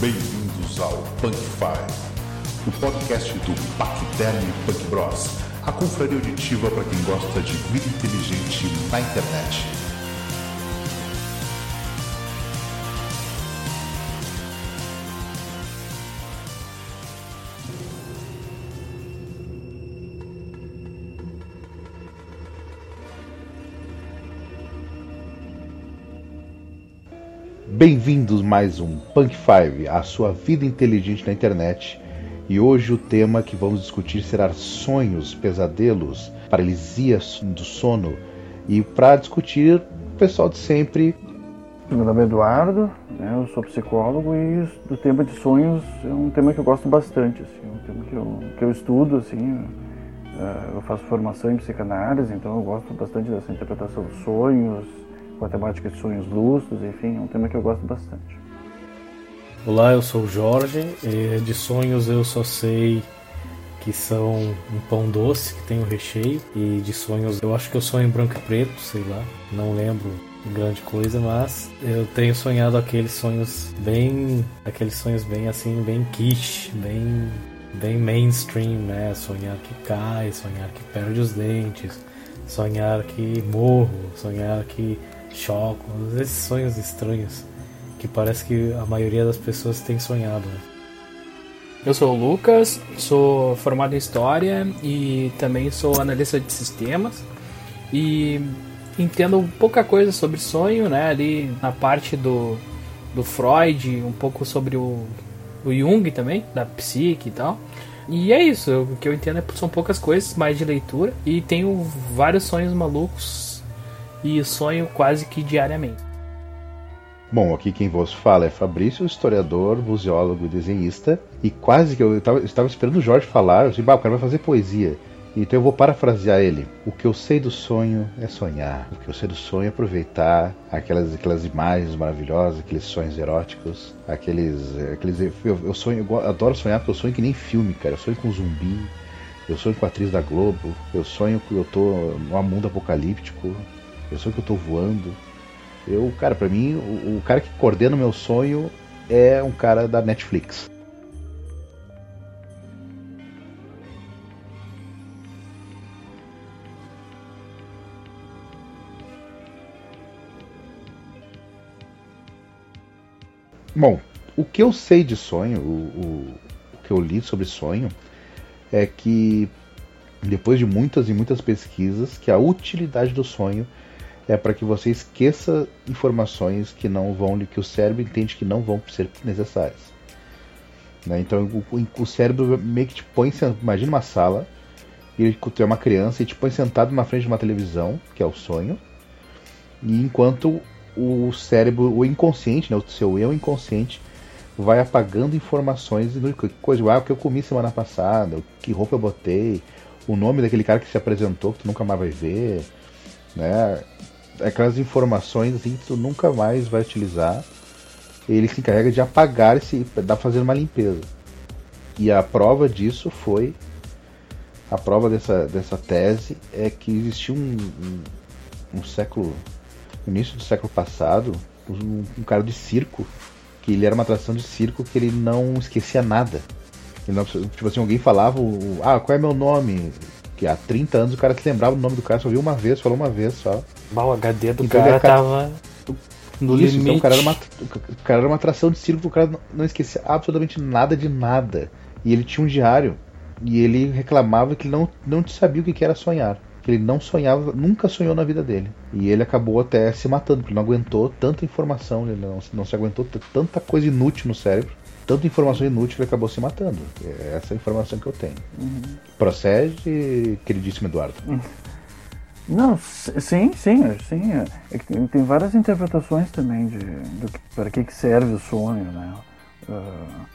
Bem-vindos ao Punk Five, o podcast do Pacterno Punk Bros, a confraria auditiva para quem gosta de vida inteligente na internet. Bem-vindos mais um Punk Five, a sua vida inteligente na internet. E hoje o tema que vamos discutir será sonhos, pesadelos, paralisia do sono. E para discutir, o pessoal de sempre. Meu nome é Eduardo, né, eu sou psicólogo e o tema de sonhos é um tema que eu gosto bastante, assim, é um tema que eu, que eu estudo, assim, eh, eu faço formação em psicanálise, então eu gosto bastante dessa interpretação dos sonhos, com a temática de sonhos lúcidos, enfim, é um tema que eu gosto bastante. Olá, eu sou o Jorge. De sonhos eu só sei que são um pão doce que tem o um recheio. E de sonhos eu acho que eu sonho em branco e preto, sei lá, não lembro grande coisa, mas eu tenho sonhado aqueles sonhos bem, aqueles sonhos bem assim, bem quiche, bem bem mainstream, né? Sonhar que cai, sonhar que perde os dentes, sonhar que morro, sonhar que choco, esses sonhos estranhos que parece que a maioria das pessoas tem sonhado. Né? Eu sou o Lucas, sou formado em História e também sou analista de sistemas e entendo pouca coisa sobre sonho, né? Ali na parte do, do Freud, um pouco sobre o, o Jung também, da psique e tal. E é isso, o que eu entendo é, são poucas coisas, mais de leitura. E tenho vários sonhos malucos e sonho quase que diariamente. Bom, aqui quem vos fala é Fabrício, historiador, museólogo e desenhista. E quase que eu estava esperando o Jorge falar, eu disse, o cara vai fazer poesia. Então eu vou parafrasear ele. O que eu sei do sonho é sonhar. O que eu sei do sonho é aproveitar aquelas, aquelas imagens maravilhosas, aqueles sonhos eróticos, aqueles. aqueles eu, eu sonho, eu adoro sonhar porque eu sonho que nem filme, cara. Eu sonho com zumbi, eu sonho com a atriz da Globo, eu sonho que eu tô num mundo apocalíptico, sonho que eu tô voando. Eu, cara, para mim, o, o, cara que coordena o meu sonho é um cara da Netflix. Bom, o que eu sei de sonho, o, o, o que eu li sobre sonho, é que depois de muitas e muitas pesquisas, que a utilidade do sonho é para que você esqueça informações que não vão, que o cérebro entende que não vão ser necessárias. Né? Então o, o, cérebro meio que te põe, imagina uma sala, e tu é uma criança e te põe sentado na frente de uma televisão, que é o sonho, e enquanto o cérebro, o inconsciente, né, o seu eu inconsciente, vai apagando informações, coisa, ah, o que eu comi semana passada, que roupa eu botei, o nome daquele cara que se apresentou que tu nunca mais vai ver, né? Aquelas informações assim que tu nunca mais vai utilizar. Ele se encarrega de apagar esse. da fazer uma limpeza. E a prova disso foi. A prova dessa, dessa tese é que existiu um, um, um século. No início do século passado, um, um, cara de circo, que ele era uma atração de circo que ele não esquecia nada. Ele não, tipo assim, alguém falava, ah, qual é meu nome? Que há 30 anos o cara se lembrava do nome do cara, só viu uma vez, falou uma vez só. o HD do então, cara, cara tava no Isso, limite. Então o cara, era uma, o cara era uma atração de circo, o cara não, esquecia absolutamente nada de nada. E ele tinha um diário. E ele reclamava que ele não, não sabia o que era sonhar. Que ele não sonhava, nunca sonhou na vida dele. E ele acabou até se matando, porque ele não aguentou tanta informação, ele não, não se aguentou tanta coisa inútil no cérebro tanta informação inútil ele acabou se matando. É essa a informação que eu tenho. Uhum. Procede, queridíssimo Eduardo. Não, sim, sim, sim. É, é tem várias interpretações também de, de para que, que serve o sonho, né? Uh,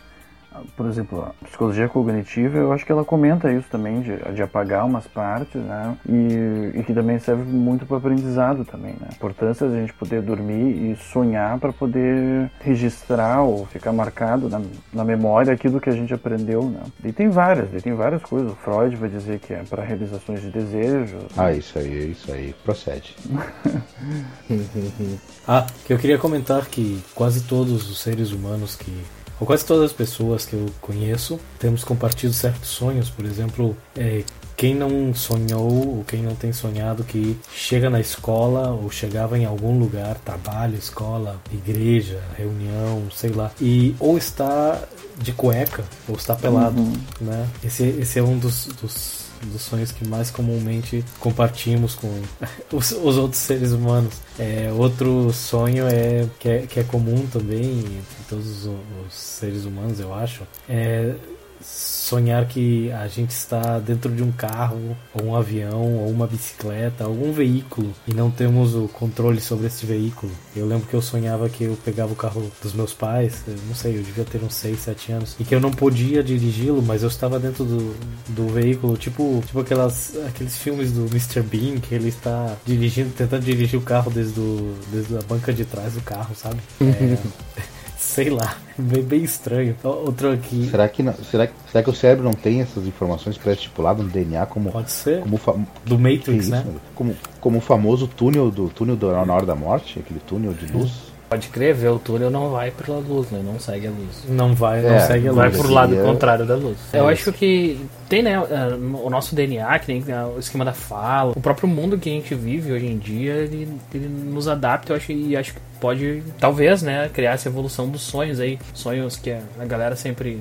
por exemplo, a psicologia cognitiva, eu acho que ela comenta isso também, de, de apagar umas partes, né? E, e que também serve muito para aprendizado também, né? A importância de a gente poder dormir e sonhar para poder registrar ou ficar marcado na, na memória aquilo que a gente aprendeu, né? E tem várias, e tem várias coisas. O Freud vai dizer que é para realizações de desejos. Ah, isso aí, isso aí. Procede. ah, que eu queria comentar que quase todos os seres humanos que ou quase todas as pessoas que eu conheço, temos compartilhado certos sonhos. Por exemplo, é, quem não sonhou ou quem não tem sonhado que chega na escola ou chegava em algum lugar, trabalho, escola, igreja, reunião, sei lá, e ou está de cueca ou está pelado, uhum. né? Esse, esse é um dos, dos dos sonhos que mais comumente compartilhamos com os, os outros seres humanos. É, outro sonho é que, é que é comum também entre todos os, os seres humanos, eu acho, é sonhar que a gente está dentro de um carro, ou um avião, ou uma bicicleta, algum veículo e não temos o controle sobre esse veículo. Eu lembro que eu sonhava que eu pegava o carro dos meus pais, não sei, eu devia ter uns 6, 7 anos, e que eu não podia dirigi-lo, mas eu estava dentro do, do veículo, tipo, tipo aquelas, aqueles filmes do Mr. Bean, que ele está dirigindo, tentando dirigir o carro desde, do, desde a banca de trás do carro, sabe? É. Sei lá, bem, bem estranho. Outro aqui. Será que, não, será, será que o cérebro não tem essas informações pré-estipuladas no DNA como. Pode ser. Como Do Matrix, né? Como, como o famoso túnel do túnel do, na hora da morte, aquele túnel de luz. Pode crer, ver o túnel não vai pela luz, né? Não segue a luz. Não vai, não é, segue a luz. Vai pro lado contrário da luz. É Eu acho que tem, né, o nosso DNA, que tem o esquema da fala, o próprio mundo que a gente vive hoje em dia, ele, ele nos adapta, eu acho, e acho que pode, talvez, né, criar essa evolução dos sonhos aí. Sonhos que a galera sempre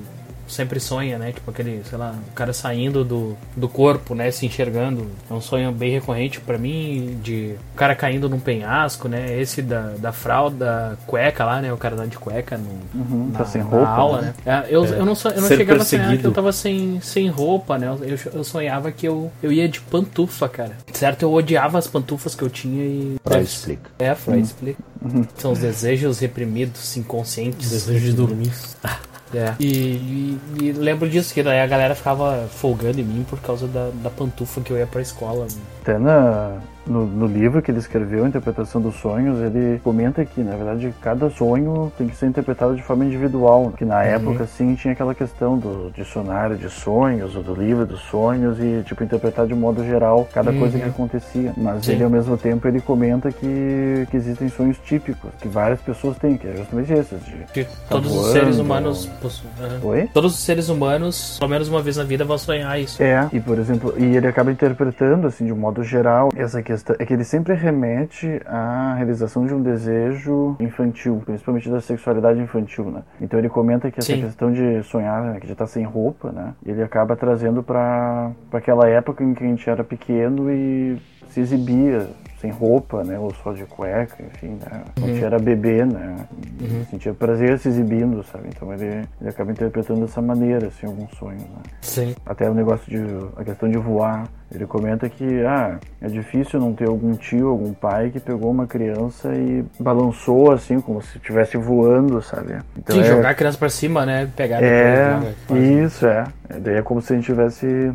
sempre sonha, né? Tipo aquele, sei lá, o cara saindo do, do corpo, né? Se enxergando. É um sonho bem recorrente para mim, de o cara caindo num penhasco, né? Esse da, da fralda cueca lá, né? O cara tá de cueca no, uhum, na, tá sem roupa, aula, né? né? É, eu, é. eu não, eu não chegava a sonhar que eu tava sem, sem roupa, né? Eu, eu sonhava que eu, eu ia de pantufa, cara. Certo? Eu odiava as pantufas que eu tinha e. Freud explica. É, Freud uhum. explica. Uhum. São os desejos reprimidos, inconscientes. Desejos de dormir. É. E, e, e, lembro disso, que daí a galera ficava folgando em mim por causa da, da pantufa que eu ia pra escola. Até na, no, no, livro que ele escreveu, Interpretação dos Sonhos, ele comenta que, na verdade, cada sonho tem que ser interpretado de forma individual. Que na uhum. época, assim, tinha aquela questão do dicionário de sonhos, ou do livro dos sonhos, e, tipo, interpretar de modo geral cada uhum. coisa que acontecia. Mas Sim. ele, ao mesmo tempo, ele comenta que, que existem sonhos típicos, que várias pessoas têm, que é justamente esses. De que todos voando, os seres humanos possuem. Uhum. Oi? Todos os seres humanos, pelo menos uma vez na vida, vão sonhar isso. É, e, por exemplo, e ele acaba interpretando, assim, de um modo geral, essa questão é que ele sempre remete à realização de um desejo infantil, principalmente da sexualidade infantil, né? Então ele comenta que essa Sim. questão de sonhar, né, que já tá sem roupa, né? Ele acaba trazendo para aquela época em que a gente era pequeno e se exibia sem roupa, né? Ou só de cueca, enfim, né? Uhum. A gente era bebê, né? Uhum. Sentia prazer se exibindo, sabe? Então ele, ele acaba interpretando dessa maneira, assim, alguns sonhos, né? Sim. Até o negócio de... a questão de voar. Ele comenta que, ah, é difícil não ter algum tio, algum pai que pegou uma criança e balançou, assim, como se estivesse voando, sabe? Então, Sim, é... jogar a criança pra cima, né? Pegar É, depois, né? isso, é. Daí é como se a gente estivesse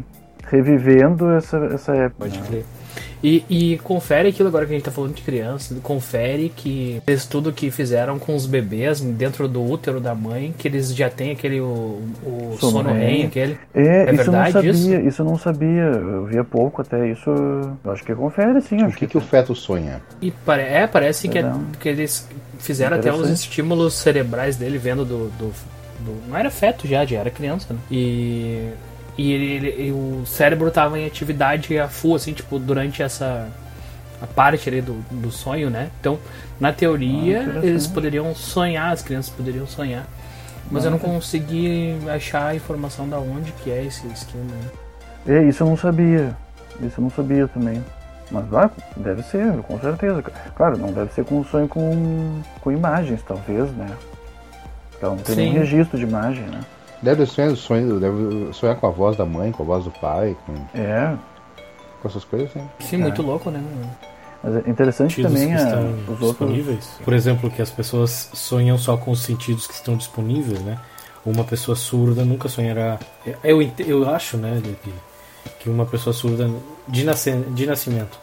revivendo essa, essa época. Pode crer. Né? E, e, confere aquilo agora que a gente tá falando de criança, confere que estudo que fizeram com os bebês dentro do útero da mãe, que eles já têm aquele o, o sono, sono REM, aquele. É, é isso verdade eu não sabia, isso? isso eu não sabia, eu via pouco até isso, eu acho que confere sim. O que, que, que o feto sonha? E pare, é, parece que, é, que eles fizeram até os estímulos cerebrais dele vendo do, do, do, Não era feto já, já era criança, né? E e ele, ele, o cérebro estava em atividade a full, assim, tipo, durante essa a parte ali do, do sonho, né? Então, na teoria, ah, eles poderiam sonhar, as crianças poderiam sonhar. Mas ah, eu não consegui achar a informação da onde que é esse esquema. É, isso eu não sabia. Isso eu não sabia também. Mas ah, deve ser, com certeza. Claro, não deve ser com sonho com, com imagens, talvez, né? Então não tem Sim. nenhum registro de imagem, né? Deve sonhar, sonho, deve sonhar com a voz da mãe, com a voz do pai, com, é. com essas coisas, sim. Sim, é. muito louco, né? Mas é interessante também a, é, os disponíveis. Outros... Por exemplo, que as pessoas sonham só com os sentidos que estão disponíveis, né? Uma pessoa surda nunca sonhará. Eu, eu acho, né, que, que uma pessoa surda de, nasce, de nascimento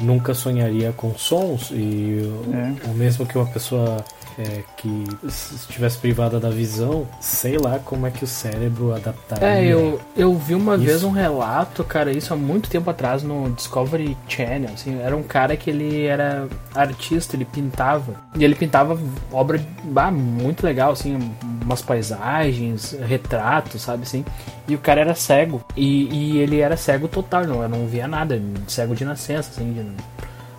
nunca sonharia com sons e é. o mesmo que uma pessoa é, que estivesse privada da visão, sei lá como é que o cérebro adaptaria. É, eu, eu vi uma isso. vez um relato, cara, isso há muito tempo atrás no Discovery Channel, assim, era um cara que ele era artista, ele pintava, e ele pintava obra ah, muito legal, assim, umas paisagens, retratos, sabe assim. E o cara era cego. E, e ele era cego total, não, não via nada, cego de nascença, assim, de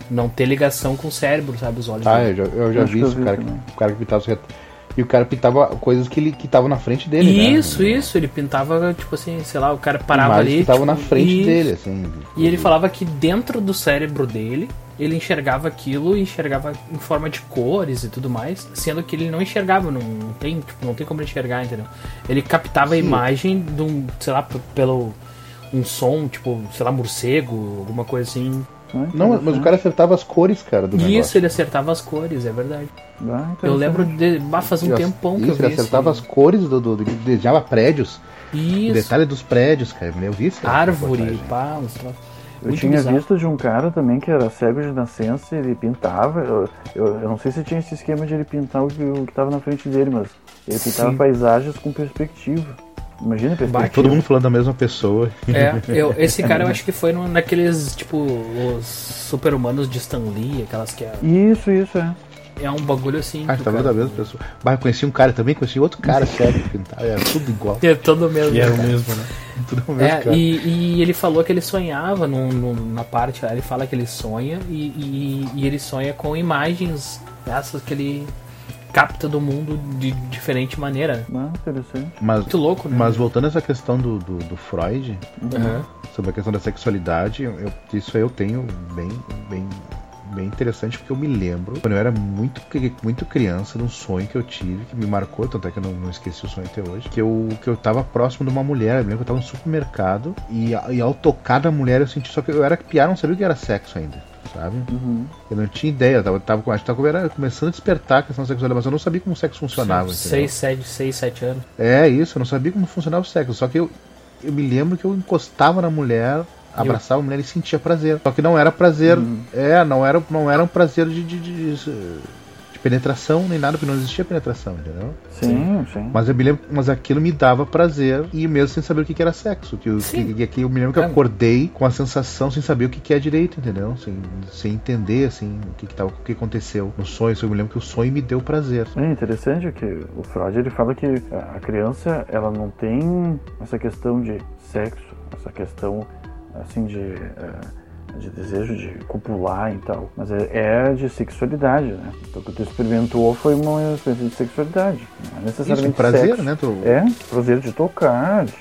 não ter ligação com o cérebro, sabe? Os olhos. Ah, eu já, eu já vi eu isso, vi o cara, que, o cara que pintava os retratos. E o cara pintava coisas que ele que estavam na frente dele, né? Isso, isso, ele pintava, tipo assim, sei lá, o cara parava Imagens ali. que estavam tipo, na frente isso. dele, assim. E ele falava que dentro do cérebro dele, ele enxergava aquilo e enxergava em forma de cores e tudo mais, sendo que ele não enxergava, não tem, tipo, não tem como enxergar, entendeu? Ele captava a Sim. imagem de um, sei lá, pelo um som, tipo, sei lá, morcego, alguma coisa assim. Ah, Não, mas o interessante. cara acertava as cores, cara, do isso, negócio. ele acertava as cores, é verdade. Ah, Eu interessante. lembro de. Bah, faz um Ele- tempão que isso, eu vi ele acertava esse- as cores do, do, do desenhava prédios. O Isso. detalhe dos prédios, cara. Eu vi isso. Árvore, pá, uns. Eu Muito tinha bizarro. visto de um cara também que era cego de nascença, ele pintava. Eu, eu, eu não sei se tinha esse esquema de ele pintar o que, o que tava na frente dele, mas ele pintava Sim. paisagens com perspectiva. Imagina perspectiva. Todo mundo falando da mesma pessoa. É, eu, esse cara eu acho que foi no, naqueles, tipo, os super-humanos de Stan Lee, aquelas que é, Isso, isso, é. é um bagulho assim. Ah, tá vendo a mesma pessoa. Eu conheci um cara também, conheci outro cara cego que. Era tudo igual. É todo mesmo. E era o mesmo, né? Tudo o mesmo É, cara. e, e ele falou que ele sonhava num- num- na parte lá, ele fala que ele sonha e, e- e ele sonha com imagens essas que ele capta do mundo de diferente maneira. Ah, interessante. Mas, Muito louco, né? mas voltando a essa questão do, do, do Freud, Aham. sobre a questão da sexualidade, eu- isso aí eu tenho bem, bem, bem interessante, porque eu me lembro, quando eu era muito, muito criança, de um sonho que eu tive, que me marcou, tanto é que eu não, não esqueci o sonho até hoje, que eu, que eu tava próximo de uma mulher, eu me lembro que eu tava no supermercado, e, e ao tocar da mulher eu senti, só que eu era piar, não sabia o que era sexo ainda, sabe? Uhum. Eu não tinha ideia, eu tava, tava, com- acho que tava, era começando a despertar a questão sexualidade, mas eu não sabia como o sexo funcionava. entendeu? Seis, sete, seis, sete anos. É isso, eu não sabia como funcionava o sexo. Só que eu, eu me lembro que eu encostava na mulher, abraçava a mulher e sentia prazer. Só que não era prazer. É, não era, não era um prazer de, de, de- de penetração nem nada, porque não existia penetração, entendeu? Sim, sim. Mas eu me lembro, mas aquilo me dava prazer e mesmo sem saber o que que era sexo. Que, eu- Sim. que, que eu me lembro que eu É. acordei com a sensação sem saber o que que é direito, entendeu? Sem, sem entender assim o que, que tava, o que aconteceu no sonho. Eu me lembro que o sonho me deu prazer. É interessante que o Freud ele fala que a criança ela não tem essa questão de sexo, essa questão assim de, eh, de desejo de copular e tal, mas é, é de sexualidade, né? Então o que tu experimentou foi uma experiência de sexualidade, não é Isso, necessariamente prazer, sexo. né? Tu, É, prazer de tocar, de,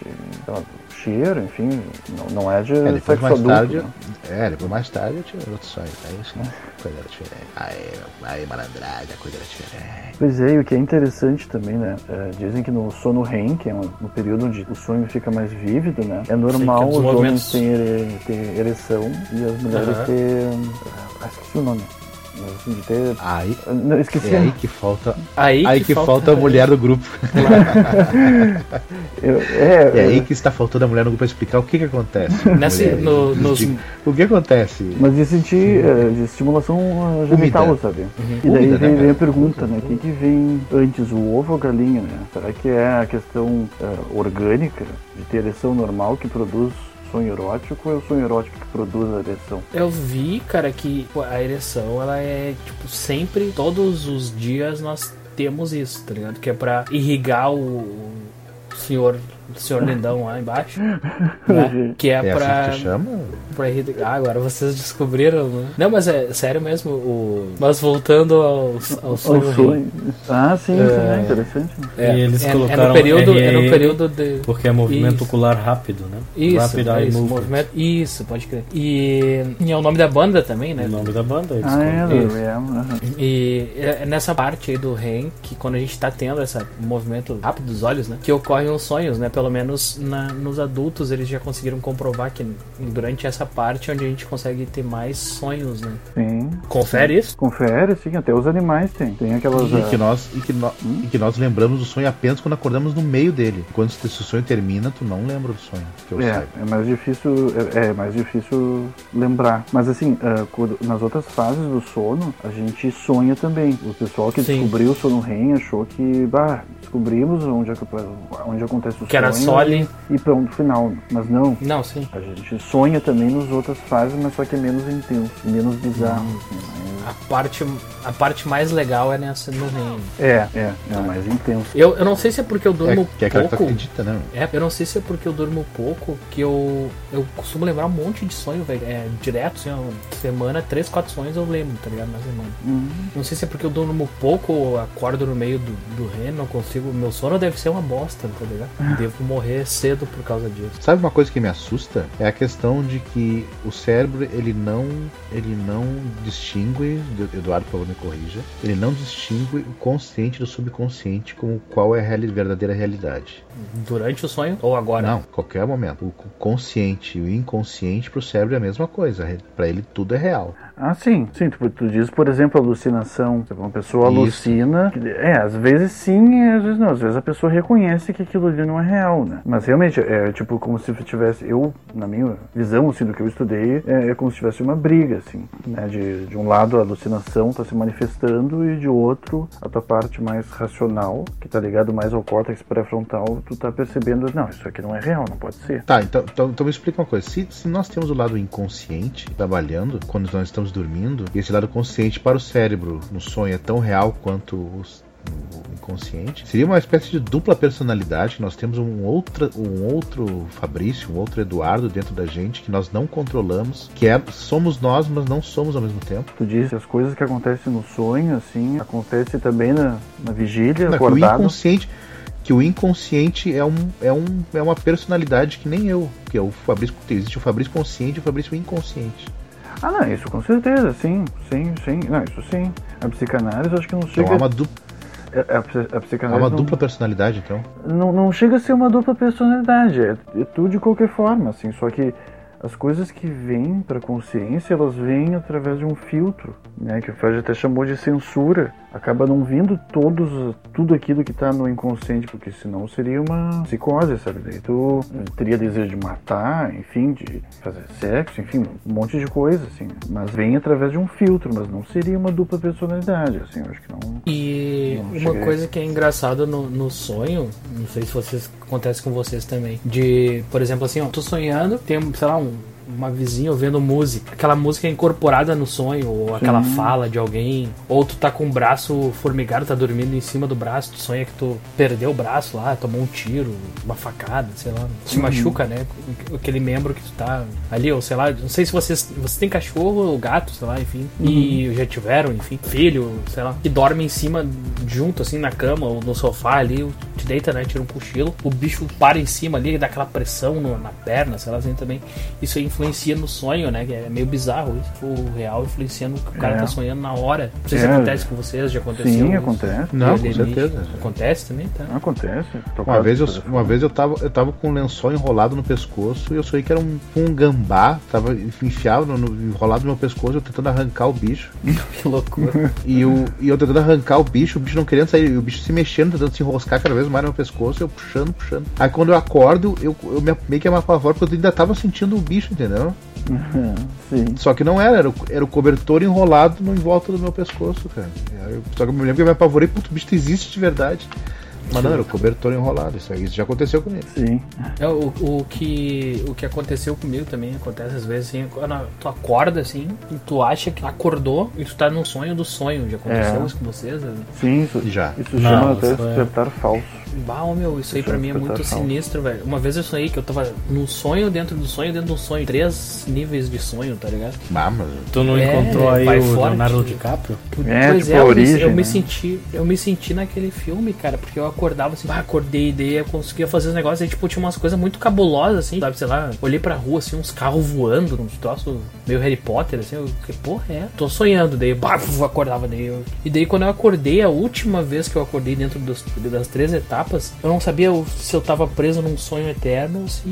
cheiro, enfim, não, não é de É, depois sexo mais adulto. tarde. né? É, depois mais tarde eu tive outro sonho. Aí sim, coisa era diferente. Aí, aí malandragem, a coisa era diferente. Pois é, e o que é interessante também, né? é, dizem que no sono REM, que é um, um período onde o sonho fica mais vívido, né? É normal que é os movimentos. homens terem ere- ter ereção e as mulheres Aham. ter. Ah, esqueci o nome. Assim, de ter. Aí Não, esqueci. é aí que falta. Aí, Aí que falta a mulher do grupo. Eu- é, É aí é, que está faltando a mulher no grupo para explicar o que que acontece. Nesse- Mulher, no- nos- O que acontece? Mas de sentir, é, de estimulação ah, genital, sabe? Uhum. E daí Úmida, né, vem, vem a pergunta, né? O que, que vem antes, o ovo ou a galinha, né? Será que é a questão ah, orgânica de ter ereção normal que produz sonho erótico ou é o sonho erótico que produz a ereção? Eu vi, cara, que a ereção, ela é, tipo, sempre, todos os dias nós temos isso, tá ligado? Que é pra irrigar o senhor, o senhor lindão lá embaixo, né? Que é, É pra, assim que chama? pra. Ah, agora vocês descobriram, né? Não, mas é sério mesmo, o... Mas voltando ao, ao sonho, rei. Ah, sim, sim, é interessante. É, E eles é, é colocaram no período, é no período de... Porque é movimento Isso. ocular rápido, né? Isso, Rapid é Eye isso, Movement. movimento. Isso, pode crer. E, e é o nome da banda também, né? O nome da banda. eles Ah, é, do Isso. REM. aham. E é nessa parte aí do REM, que quando a gente tá tendo esse movimento rápido dos olhos, né? Que ocorrem os sonhos, né? Pelo menos na- nos adultos eles já conseguiram comprovar que durante essa parte é onde a gente consegue ter mais sonhos, né? Sim. Confere isso? Confere, sim, até os animais têm. Tem aquelas. E ah, que, nós, e, que no- e que nós lembramos do sonho apenas quando acordamos no meio dele. Quando se o sonho termina, tu não lembra do sonho. Que eu É, saiba. é mais difícil, é, é mais difícil lembrar. Mas assim, ah, quando- nas outras fases do sono, a gente sonha também. O pessoal que Sim. descobriu o sono REM achou que, bah, descobrimos onde, é que- onde acontece o Que sonho só ali. e pronto, final. Mas não. Não, sim. A gente sonha também nas outras fases, mas só que é menos intenso, menos bizarro. assim, mais- a parte, a parte mais legal é nessa no reino. É, é, é mais intenso. Eu, eu não sei se é porque eu durmo É, que é que tu pouco. acredita, né? É, eu não sei se é porque eu durmo pouco que eu, eu costumo lembrar um monte de sonho, velho. É, direto, assim, ó, semana, três, quatro sonhos eu lembro, tá ligado? Na semana. Uhum. Não sei se é porque eu durmo pouco ou acordo no meio do, do reino, não consigo. Meu sono deve ser uma bosta, tá ligado? Devo morrer cedo por causa disso. Sabe uma coisa que me assusta? É a questão de que o cérebro ele não ele não distingue, Eduardo, por favor, me corrija, ele não distingue o consciente do subconsciente como qual é a verdadeira realidade. Durante o sonho ou agora? Não, qualquer momento. O consciente e o inconsciente pro cérebro é a mesma coisa. Pra ele tudo é real. Ah, sim, sim. Tu, tu diz, por exemplo, alucinação. Uma pessoa Isso. alucina. É, às vezes sim, às vezes não. Às vezes a pessoa reconhece que aquilo ali não é real, né? Mas realmente é tipo como se tivesse. Eu, na minha visão, assim, do que eu estudei, é, é como se tivesse uma briga, assim, né? De, de um lado a alucinação tá se manifestando e de outro a tua parte mais racional, que tá ligado mais ao córtex pré-frontal, tu tá percebendo, não, isso aqui não é real, não pode ser. Tá, então, então, então me explica uma coisa. Se, se nós temos o lado inconsciente trabalhando, quando nós estamos dormindo, e esse lado consciente para o cérebro no sonho é tão real quanto os- o inconsciente, seria uma espécie de dupla personalidade. Nós temos um, outra, um outro Fabrício, um outro Eduardo dentro da gente que nós não controlamos, que é, somos nós, mas não somos ao mesmo tempo. Tu disse as coisas que acontecem no sonho, assim, acontece também na, na vigília, Não, que o acordado. inconsciente que o inconsciente é, um, é, um, é uma personalidade que nem eu, que é o Fabrício, existe o Fabrício consciente e o Fabrício inconsciente. Ah, não, isso com certeza, sim, sim, sim. Não, isso sim. A psicanálise eu acho que não Então chega. há uma, du é- a, psi- a há psicanálise uma não, dupla personalidade, então. não, não chega a ser uma dupla personalidade. É, é tudo de qualquer forma, assim. Só que as coisas que vêm para consciência, elas vêm através de um filtro, né? Que o Freud até chamou de censura. Acaba não vindo todos, tudo aquilo que tá no inconsciente, porque senão seria uma psicose, sabe? Daí tu teria desejo de matar, enfim, de fazer sexo, enfim, um monte de coisa, assim. Mas vem através de um filtro, mas não seria uma dupla personalidade, assim. Eu acho que não. E Não, uma coisa que é engraçada no, no sonho, não sei se vocês acontece com vocês também, de, por exemplo, assim, ó, tô sonhando, tem, sei lá, um, uma vizinha ouvindo música, aquela música é incorporada no sonho, ou aquela fala de alguém, ou tu tá com o braço formigado, tá dormindo em cima do braço, tu sonha que tu perdeu o braço lá, tomou um tiro, uma facada, sei lá, te machuca, né? Aquele membro que tu tá ali, ou sei lá, não sei se vocês, vocês têm cachorro ou gato, sei lá, enfim, e já tiveram, enfim, filho, sei lá, que dorme em cima, junto, assim, na cama ou no sofá ali, te deita, né, tira um cochilo, o bicho para em cima ali, dá aquela pressão no- na perna, sei lá, assim, também, isso aí influencia no sonho, né, que é meio bizarro isso, o real influencia no que o cara É. tá sonhando na hora, não sei se É. acontece com vocês, já aconteceu Sim, isso? acontece. Não, com certeza. Acontece também, tá? Acontece. Tô Uma vez, eu, uma vez eu tava, eu tava com um lençol enrolado no pescoço e eu sonhei que era um, um gambá, tava enfiado, no, no- enrolado no meu pescoço, eu tentando arrancar o bicho. Que loucura. E, o, e eu tentando arrancar o bicho, o bicho não querendo sair, e o bicho se mexendo, tentando se enroscar cada vez mais no meu pescoço, eu puxando, puxando. Aí quando eu acordo, eu, eu me, meio que me apavoro, porque eu ainda tava sentindo o bicho, entendeu? Sim. Só que não era, era o, era o cobertor enrolado no, em volta do meu pescoço, cara. Eu- só que eu me lembro que eu me apavorei, puto, o bicho existe de verdade. Mas não, era o cobertor enrolado, isso, isso já aconteceu comigo. Sim. É, o, o, que, o que aconteceu comigo também acontece às vezes assim, quando tu acorda assim, e tu acha que acordou e tu tá num sonho do sonho. Já aconteceu É. isso com vocês? né? Sim, isso, Já. isso Não, chama até é- despertar falso. Bah, meu, isso aí pra mim é muito sinistro, velho. Uma vez eu sonhei que eu tava num sonho dentro do sonho, dentro do sonho. Três níveis de sonho, tá ligado? Ah, mas Tu não É, encontrou aí o forte. Leonardo DiCaprio? É, pois tipo é, a eu, me, origem, eu me né? senti, eu me senti naquele filme, cara, porque eu acordava assim, bah, acordei, daí eu conseguia fazer os negócios, aí tipo, tinha umas coisas muito cabulosas, assim, sabe, sei lá, olhei pra rua, assim, uns carros voando, uns troços meio Harry Potter, assim, eu, que porra é? Tô sonhando, daí, bah, eu acordava, daí eu... E daí quando eu acordei, a última vez que eu acordei dentro dos- das três etapas, eu não sabia se eu tava preso num sonho eterno ou se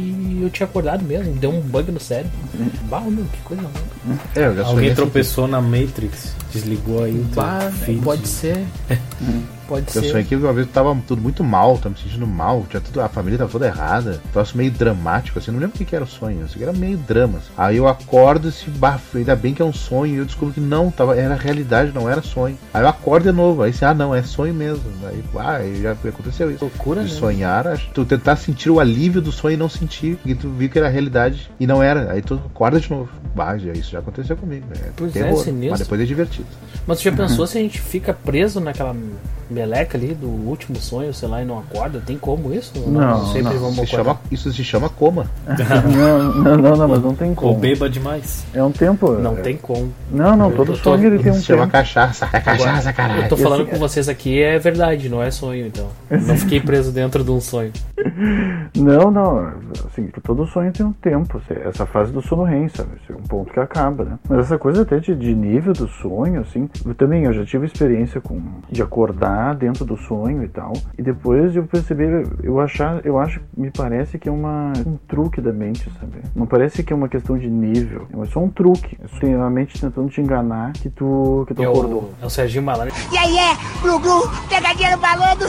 eu tinha acordado mesmo, deu um bug no cérebro. Bah, meu, que coisa louca. É, eu já sonhei Alguém assim, tropeçou na Matrix, desligou aí o teu Bah, feed. pode ser. Pode Eu ser. sonhei que uma vez tava tudo muito mal, tava me sentindo mal, tinha tudo, a família tava toda errada. Troço meio dramático, assim, não lembro o que, que era o sonho, assim, era meio drama. assim. Aí eu acordo e se bafo, ainda bem que é um sonho, e eu descubro que não, tava, era realidade, não era sonho. Aí eu acordo de novo, aí assim, ah não, é sonho mesmo. Aí, ah, já aconteceu isso. Loucura, de né? sonhar, tu tentar sentir o alívio do sonho e não sentir, porque tu viu que era realidade e não era. Aí tu acorda de novo. Bah, já- isso já aconteceu comigo. É Pois é, terror, sinistro. mas depois é divertido. Mas você já pensou se a gente fica preso naquela meleca ali do último sonho, sei lá, e não acorda? Tem como isso? Ou Não, sempre não. vamos Se chama- isso se chama coma. não, não, não, não, mas não tem Ou como. beba demais. É um tempo. Não é- tem como. Não, não, todo tô- sonho ele tem um se chama tempo. cachaça. É cachaça, caralho. Eu tô falando com vocês aqui é verdade, não é sonho, então. Não fiquei preso dentro de um sonho. Não, não. Assim, todo sonho tem um tempo. Essa fase do sono REM, sabe? Esse é um ponto que acaba, né? Mas essa coisa até de, de nível do sonho, assim. Eu também, eu já tive experiência com de acordar dentro do sonho e tal. E depois eu percebi, eu achar, eu acho, me parece que é uma, um truque da mente, sabe? Não parece que é uma questão de nível. É só um truque. É só a mente tentando te enganar que tu, que tu É acordou. o, é o Serginho Malandro. E aí é, glu glu, pegadinha no balando.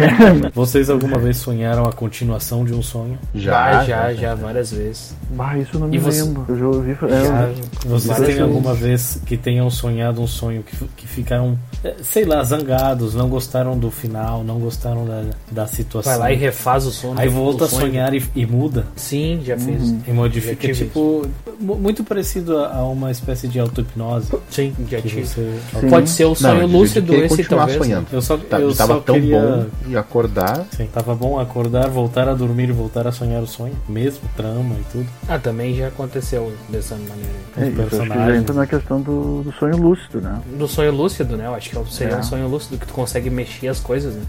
Vocês alguma vez sonharam a continuação de um sonho? Já, já, já, várias vezes. Bah, isso eu não E me você- lembro. Eu já ouvi. Já, É, Vocês várias têm alguma vez que tenham sonhado um sonho que, que ficaram, eh, sei lá, zangados, não gostaram do final, não gostaram da, da situação? Vai lá e refaz o sono. Aí volta a sonho. sonhar e, e muda. Sim, já fiz. E modifica, Já tipo, mu- muito parecido a a uma espécie de auto-hipnose. Sim, já Que tive. você... Pode ser o sonho eu lúcido esse, talvez. né? sonhando. Eu só, Tá, eu tava só tão queria... bom e acordar. Sim, tava bom acordar, voltar a dormir e voltar a sonhar o sonho. Mesmo, trama e tudo. Ah, também já aconteceu dessa maneira. é, Os isso, acho que já personagens. entra na questão do, do sonho lúcido, né? Do sonho lúcido, né? Eu acho que seria É. um sonho lúcido que tu consegue mexer as coisas, né?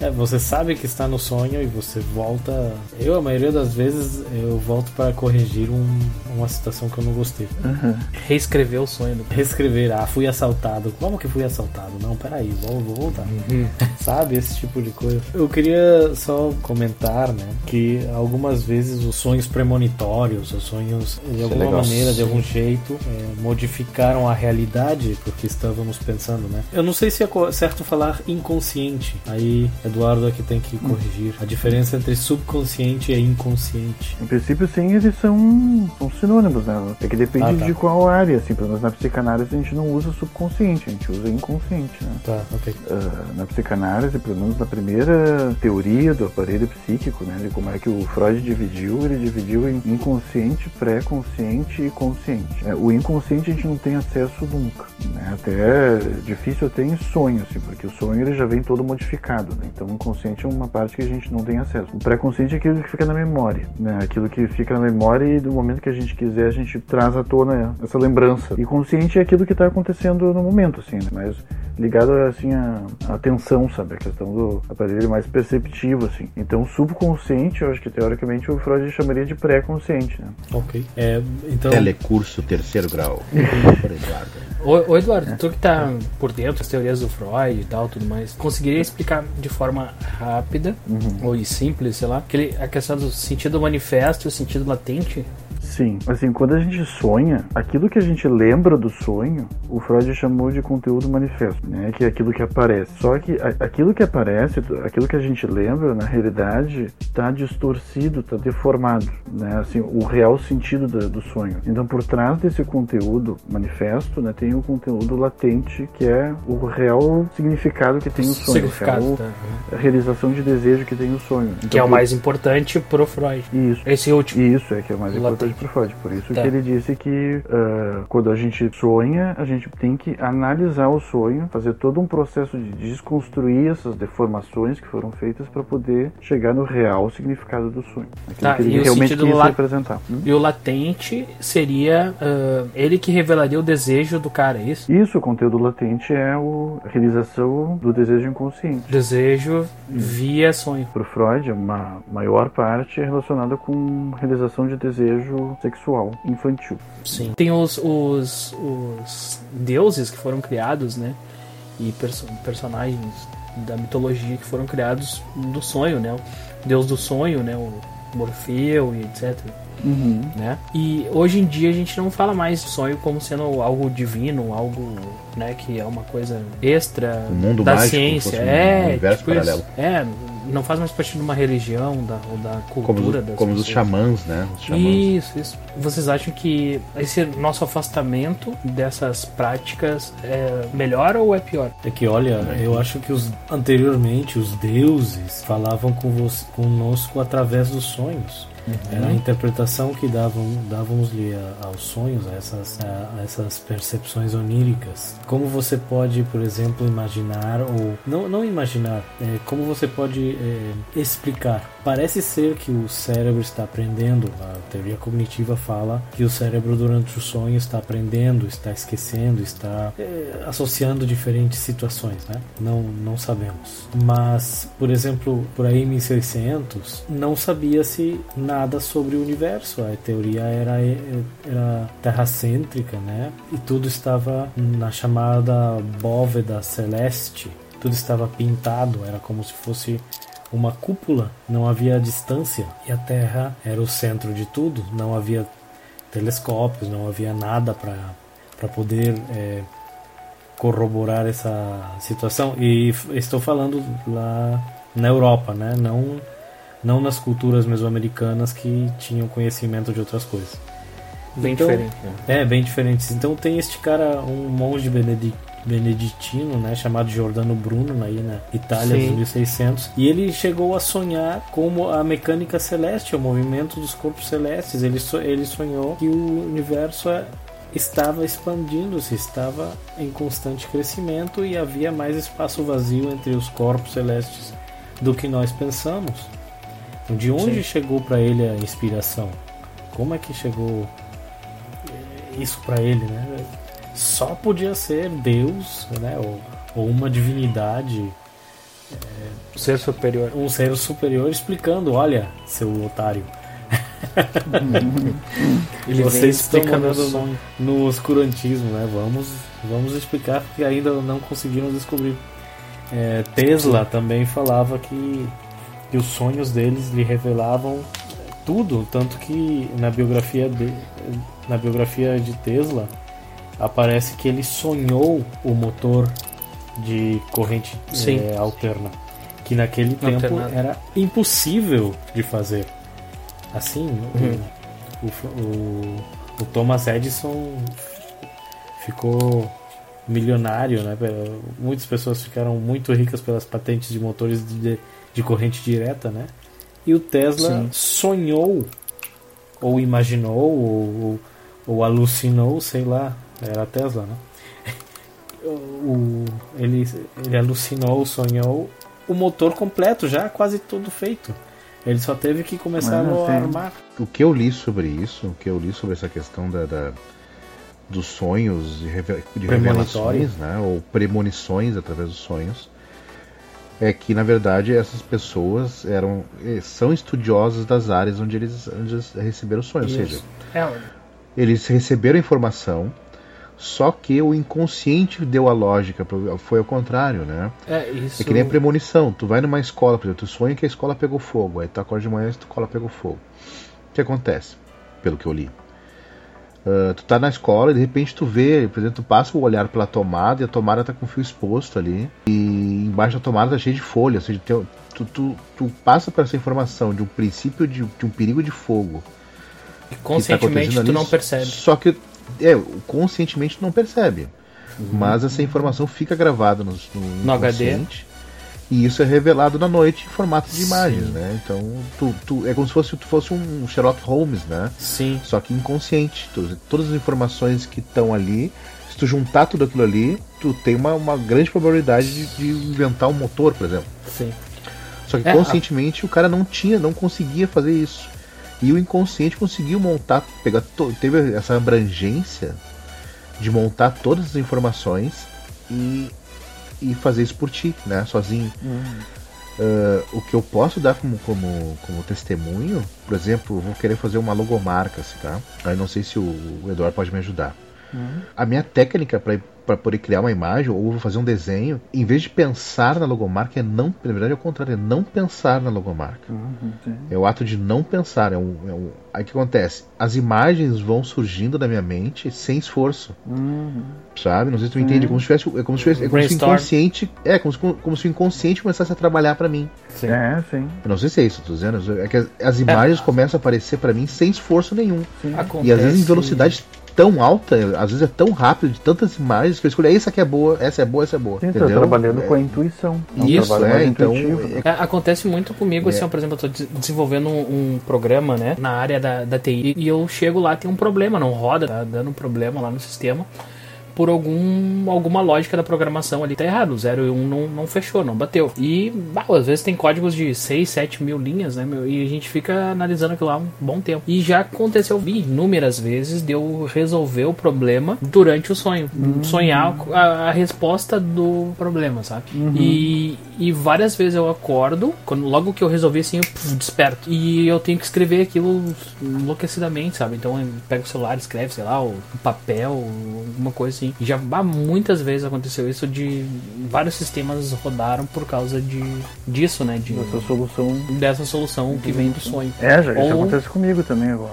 É. É, você sabe que está no sonho e você volta. Eu, a maioria das vezes, eu volto para corrigir um- uma situação que eu não gostei. Reescrever o sonho do Reescrever, ah, fui assaltado. Como que fui assaltado? Não, peraí, vou, vou voltar. Sabe, esse tipo de coisa. Eu queria só comentar, né, que algumas vezes os sonhos premonitórios, os sonhos de alguma legal. maneira, de algum jeito, é, modificaram a realidade porque estávamos pensando, né? Eu não sei se é certo falar inconsciente. Aí, Eduardo aqui tem que corrigir. A diferença entre subconsciente e inconsciente. Em princípio, sim, eles são, são sinônimos, né? É que depende Ah, tá. de qual área, assim. Pelo menos na psicanálise a gente não usa subconsciente, a gente usa inconsciente, né? Tá, ok. Ah, na psicanálise, pelo menos na primeira teoria do aparelho psíquico, né, de como é que o Freud dividiu, ele dividiu em inconsciente, pré-consciente e consciente. É, o inconsciente a gente não tem acesso nunca, né, até é difícil até em sonho, assim, porque o sonho ele já vem todo modificado, né, então o inconsciente é uma parte que a gente não tem acesso. O pré-consciente é aquilo que fica na memória, né, aquilo que fica na memória e do momento que a gente quiser a gente traz à tona essa lembrança. E consciente é aquilo que está acontecendo no momento, assim, né, mas ligado assim à à atenção, sabe? A questão do aparelho mais perceptivo, assim. Então, subconsciente, eu acho que teoricamente o Freud chamaria de pré-consciente, né? Ok. É, então. Telecurso terceiro grau. Por Eduardo. Ô, ô, Eduardo, tu que tá por dentro das teorias do Freud e tal, tudo mais, conseguiria explicar de forma rápida ou e simples, sei lá, aquele, a questão do sentido manifesto e o sentido latente? Sim, assim, quando a gente sonha, aquilo que a gente lembra do sonho, o Freud chamou de conteúdo manifesto, né? Que é aquilo que aparece. Só que a- aquilo que aparece, aquilo que a gente lembra, na realidade, está distorcido, está deformado, né? Assim, o real sentido da- do sonho. Então, por trás desse conteúdo manifesto, né, tem o conteúdo latente, que é o real significado que tem o sonho, Significado, o tá? real- a realização de desejo que tem o sonho. Então, Que é o mais importante pro Freud. Isso. Esse último. Isso é que é o mais Latente. importante Freud. Por isso Tá. que ele disse que ah, quando a gente sonha, a gente tem que analisar o sonho, fazer todo um processo de desconstruir essas deformações que foram feitas para poder chegar no real significado do sonho. Aquilo Tá, que ele realmente quis la- representar. Hum? E o latente seria ah, ele que revelaria o desejo do cara, é isso? Isso, o conteúdo latente é o- a realização do desejo inconsciente. Desejo via sonho. Para Freud, uma maior parte é relacionada com realização de desejo sexual infantil. Sim. Tem os, os, os deuses que foram criados, né? E perso- personagens da mitologia que foram criados do sonho, né? O deus do sonho, né? O Morfeu e etc. Uhum. Né? E hoje em dia a gente não fala mais de sonho como sendo algo divino, algo né, que é uma coisa extra Um mundo da mágico, ciência. fosse um é, universo tipo isso. paralelo. É, não faz mais parte de uma religião da, ou da Como, cultura como os pessoas. xamãs, né? Os xamãs. Isso, isso. Vocês acham que esse nosso afastamento dessas práticas é melhor ou é pior? É que, olha, eu acho que os anteriormente os deuses falavam com você, conosco através dos sonhos. Era a interpretação que davam, dávamos-lhe aos sonhos, a essas, a essas percepções oníricas. Como você pode, por exemplo, imaginar, ou não, não imaginar, é, como você pode é, explicar. Parece ser que o cérebro está aprendendo, a teoria cognitiva fala que o cérebro durante o sonho está aprendendo, está esquecendo, está é, associando diferentes situações, né? Não, não sabemos. Mas, por exemplo, por aí em 1600, não sabia-se nada sobre o universo. A teoria era, era terracêntrica, né? E tudo estava na chamada bóveda celeste. Tudo estava pintado, era como se fosse uma cúpula, não havia distância e a Terra era o centro de tudo, não havia telescópios, não havia nada para poder é, corroborar essa situação. E estou falando lá na Europa, né? não, não nas culturas mesoamericanas que tinham conhecimento de outras coisas. Bem Então, diferente. né? É, bem diferentes. Então tem este cara, um monge benedi- beneditino, né, chamado Giordano Bruno, aí na Itália, Sim. dos 1600, e ele chegou a sonhar como a mecânica celeste, o movimento dos corpos celestes. Ele, so- ele sonhou que o universo é- estava expandindo-se, estava em constante crescimento e havia mais espaço vazio entre os corpos celestes do que nós pensamos. De onde Sim. chegou para ele a inspiração? Como é que chegou eh, isso para ele, né? Só podia ser Deus, né? Ou, ou uma divindade, O ser superior. um ser superior explicando, olha, seu otário, Ele vocês estão mandando no oscurantismo, né? Vamos, vamos explicar porque ainda não conseguiram descobrir. É, Tesla também falava que, que os sonhos deles lhe revelavam tudo, tanto que na biografia de, na biografia de Tesla aparece que ele sonhou o motor de corrente é, alterna, que naquele tempo era impossível de fazer. Assim, o- Uhum. o, o, o Thomas Edison ficou milionário, né? Muitas pessoas ficaram muito ricas pelas patentes de motores de, de corrente direta, né? E o Tesla Sim. sonhou, ou imaginou, ou, ou, ou alucinou, sei lá, era a Tesla, né? O, ele, ele alucinou, sonhou o motor completo, já quase todo feito. Ele só teve que começar Mano, a tem- armar. O que eu li sobre isso, o que eu li sobre essa questão da, da- dos sonhos, de, reve- de revelações, né, ou premonições através dos sonhos, é que na verdade essas pessoas eram eh, são estudiosas das áreas onde eles, onde eles receberam sonhos, ou seja, Isso. É, eles receberam a informação, só que o inconsciente deu a lógica, foi ao contrário, né? é isso. É que nem a premonição. Tu vai numa escola, por exemplo, tu sonha que a escola pegou fogo. Aí tu acorda de manhã e a escola pegou fogo. O que acontece? Pelo que eu li. Ah, tu tá na escola e de repente tu vê, por exemplo, tu passa o olhar pela tomada e a tomada tá com o fio exposto ali. E embaixo da tomada tá cheio de folha. Ou seja, tu, tu, tu passa por essa informação de um princípio de, de um perigo de fogo. que tá Conscientemente acontecendo tu não percebe. Só que é, conscientemente não percebe. Mas essa informação fica gravada no, no, No HD. E isso é revelado na noite em formato de imagens, né? Então tu, tu- é como se fosse, tu fosse um Sherlock Holmes, né? Sim. Só que inconsciente. Tu- todas as informações que estão ali, se tu juntar tudo aquilo ali, tu tem uma, uma grande probabilidade de, de inventar um motor, por exemplo. Sim. Só que É, conscientemente o cara não tinha, não conseguia fazer isso. E o inconsciente conseguiu montar, pegar, teve essa abrangência de montar todas as informações e, e fazer isso por ti, né? Sozinho. Ah, o que eu posso dar como, como, como testemunho, por exemplo, eu vou querer fazer uma logomarca, assim, tá? Aí não sei se o, o Eduardo pode me ajudar. A minha técnica para poder criar uma imagem ou fazer um desenho, em vez de pensar na logomarca, é não, na verdade é o contrário, é não pensar na logomarca. Uhum. É o ato de não pensar. É um, é um... Aí o que acontece? As imagens vão surgindo da minha mente sem esforço. Uhum. Sabe? Não sei se tu entende. É como se tivesse. É como se, tivesse, é como se o inconsciente. É como se, como se o inconsciente começasse a trabalhar pra mim. Sim. É, sim. Eu não sei se é isso, que eu tô dizendo. É que as, as imagens começam a aparecer pra mim sem esforço nenhum. sim. Acontece... E às vezes em velocidades tão alta, às vezes é tão rápido, de tantas imagens, que eu escolho, essa aqui é boa, essa é boa, essa é boa. Sim, entendeu? trabalhando É, com a intuição. É um Isso, é, então, intuitivo, né? É, acontece muito comigo, assim, É. ó, por exemplo, eu tô des- desenvolvendo um, um programa, né, na área da, da TI, e eu chego lá, tem um problema, não roda, tá dando um problema lá no sistema, por algum, alguma lógica da programação ali tá errado, o 0 e 1 um não, não fechou, não bateu. E, bah, às vezes tem códigos de 6, 7 mil linhas, né, meu, e a gente fica analisando aquilo lá um bom tempo. E já aconteceu inúmeras vezes de eu resolver o problema durante o sonho. Sonhar a, a resposta do problema, sabe? E, e várias vezes eu acordo, quando, logo que eu resolvi assim, eu puf, desperto. E eu tenho que escrever aquilo enlouquecidamente, sabe? Então eu pego o celular, escreve, sei lá, o papel, alguma coisa assim. Já muitas vezes aconteceu isso de vários sistemas rodaram por causa de disso, né? De, Essa solução. dessa solução que vem do sonho. É, já, isso Ou- acontece comigo também agora.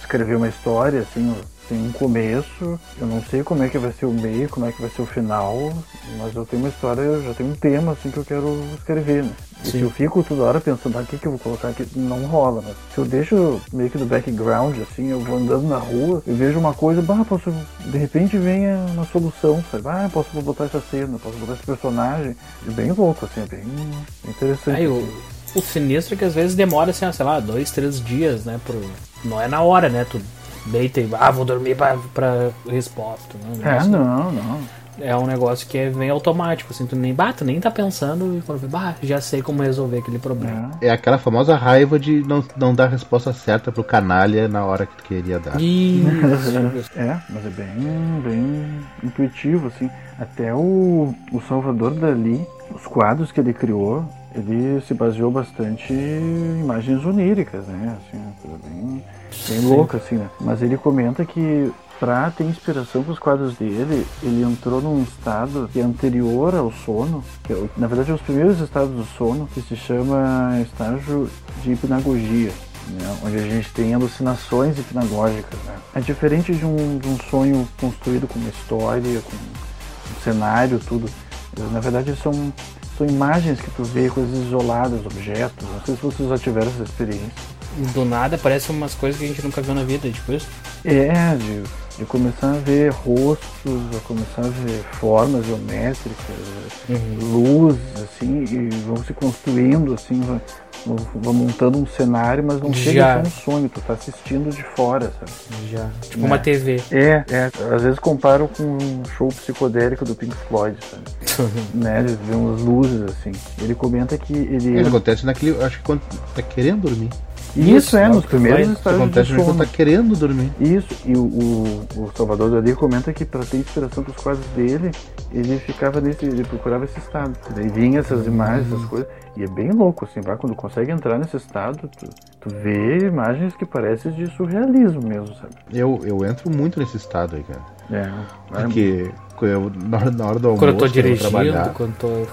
Escrevi uma história, assim, tem um começo, eu não sei como é que vai ser o meio, como é que vai ser o final, mas eu tenho uma história, eu já tenho um tema, assim, que eu quero escrever, né? E se eu fico toda hora pensando, ah, o que, que eu vou colocar aqui, não rola, né? Se eu deixo meio que do background, assim, eu vou andando na rua e vejo uma coisa, bah, posso, de repente vem uma solução, sabe? Ah, posso botar essa cena, posso botar esse personagem. É bem louco, assim, é bem interessante. Aí o, o sinistro é que às vezes demora, assim, sei lá, dois, três dias, né? Pro, não é na hora, né? Tu deita e ah, vou dormir pra, pra resposta. Né? É, não, não. É um negócio que é, vem automático, assim, tu nem, bah, tu nem tá pensando e quando vê, bah, já sei como resolver aquele problema. É. É aquela famosa raiva de não, não dar a resposta certa pro canalha na hora que tu queria dar. Isso. É, mas é bem, bem intuitivo, assim. Até o, o Salvador Dali, os quadros que ele criou, ele se baseou bastante em imagens oníricas, né? Assim, uma coisa bem, bem louca, assim, né? Mas ele comenta que pra ter inspiração para os quadros dele, ele entrou num estado que é anterior ao sono, que é, na verdade é os primeiros estados do sono, que se chama estágio de hipnagogia né, onde a gente tem alucinações hipnagógicas. Né? É diferente de um, de um sonho construído com uma história, com um cenário, tudo. Na verdade, são, são imagens que tu vê, coisas isoladas, objetos. Não sei se vocês já tiveram essa experiência. Do nada aparecem umas coisas que a gente nunca viu na vida, tipo isso. É, de, de começar a ver rostos, a começar a ver formas geométricas, luzes, assim, e vão se construindo, assim, vai, vão, vão montando um cenário, mas não chega Já. a ser um sonho, tu tá assistindo de fora, sabe? Já. Tipo uma TV. É, é, às vezes comparo com um show psicodélico do Pink Floyd, sabe? né, de ver umas luzes, assim. Ele comenta que ele... Isso acontece naquele. Acho que quando tá querendo dormir. Isso, é, Isso, nos primeiros Isso estágios acontece de sono. tá querendo dormir. Isso, e o, o, o Salvador Dali comenta que para ter inspiração para os quadros dele, ele ficava nesse, ele procurava esse estado. Daí vinha essas imagens, essas coisas, e é bem louco, assim, vai, quando consegue entrar nesse estado, tu, tu vê imagens que parecem de surrealismo mesmo, sabe? Eu, eu entro muito nesse estado aí, cara. É, vai- Porque eu, na, hora, na hora do almoço, Quando eu tô dirigindo, trabalhar, quando tô.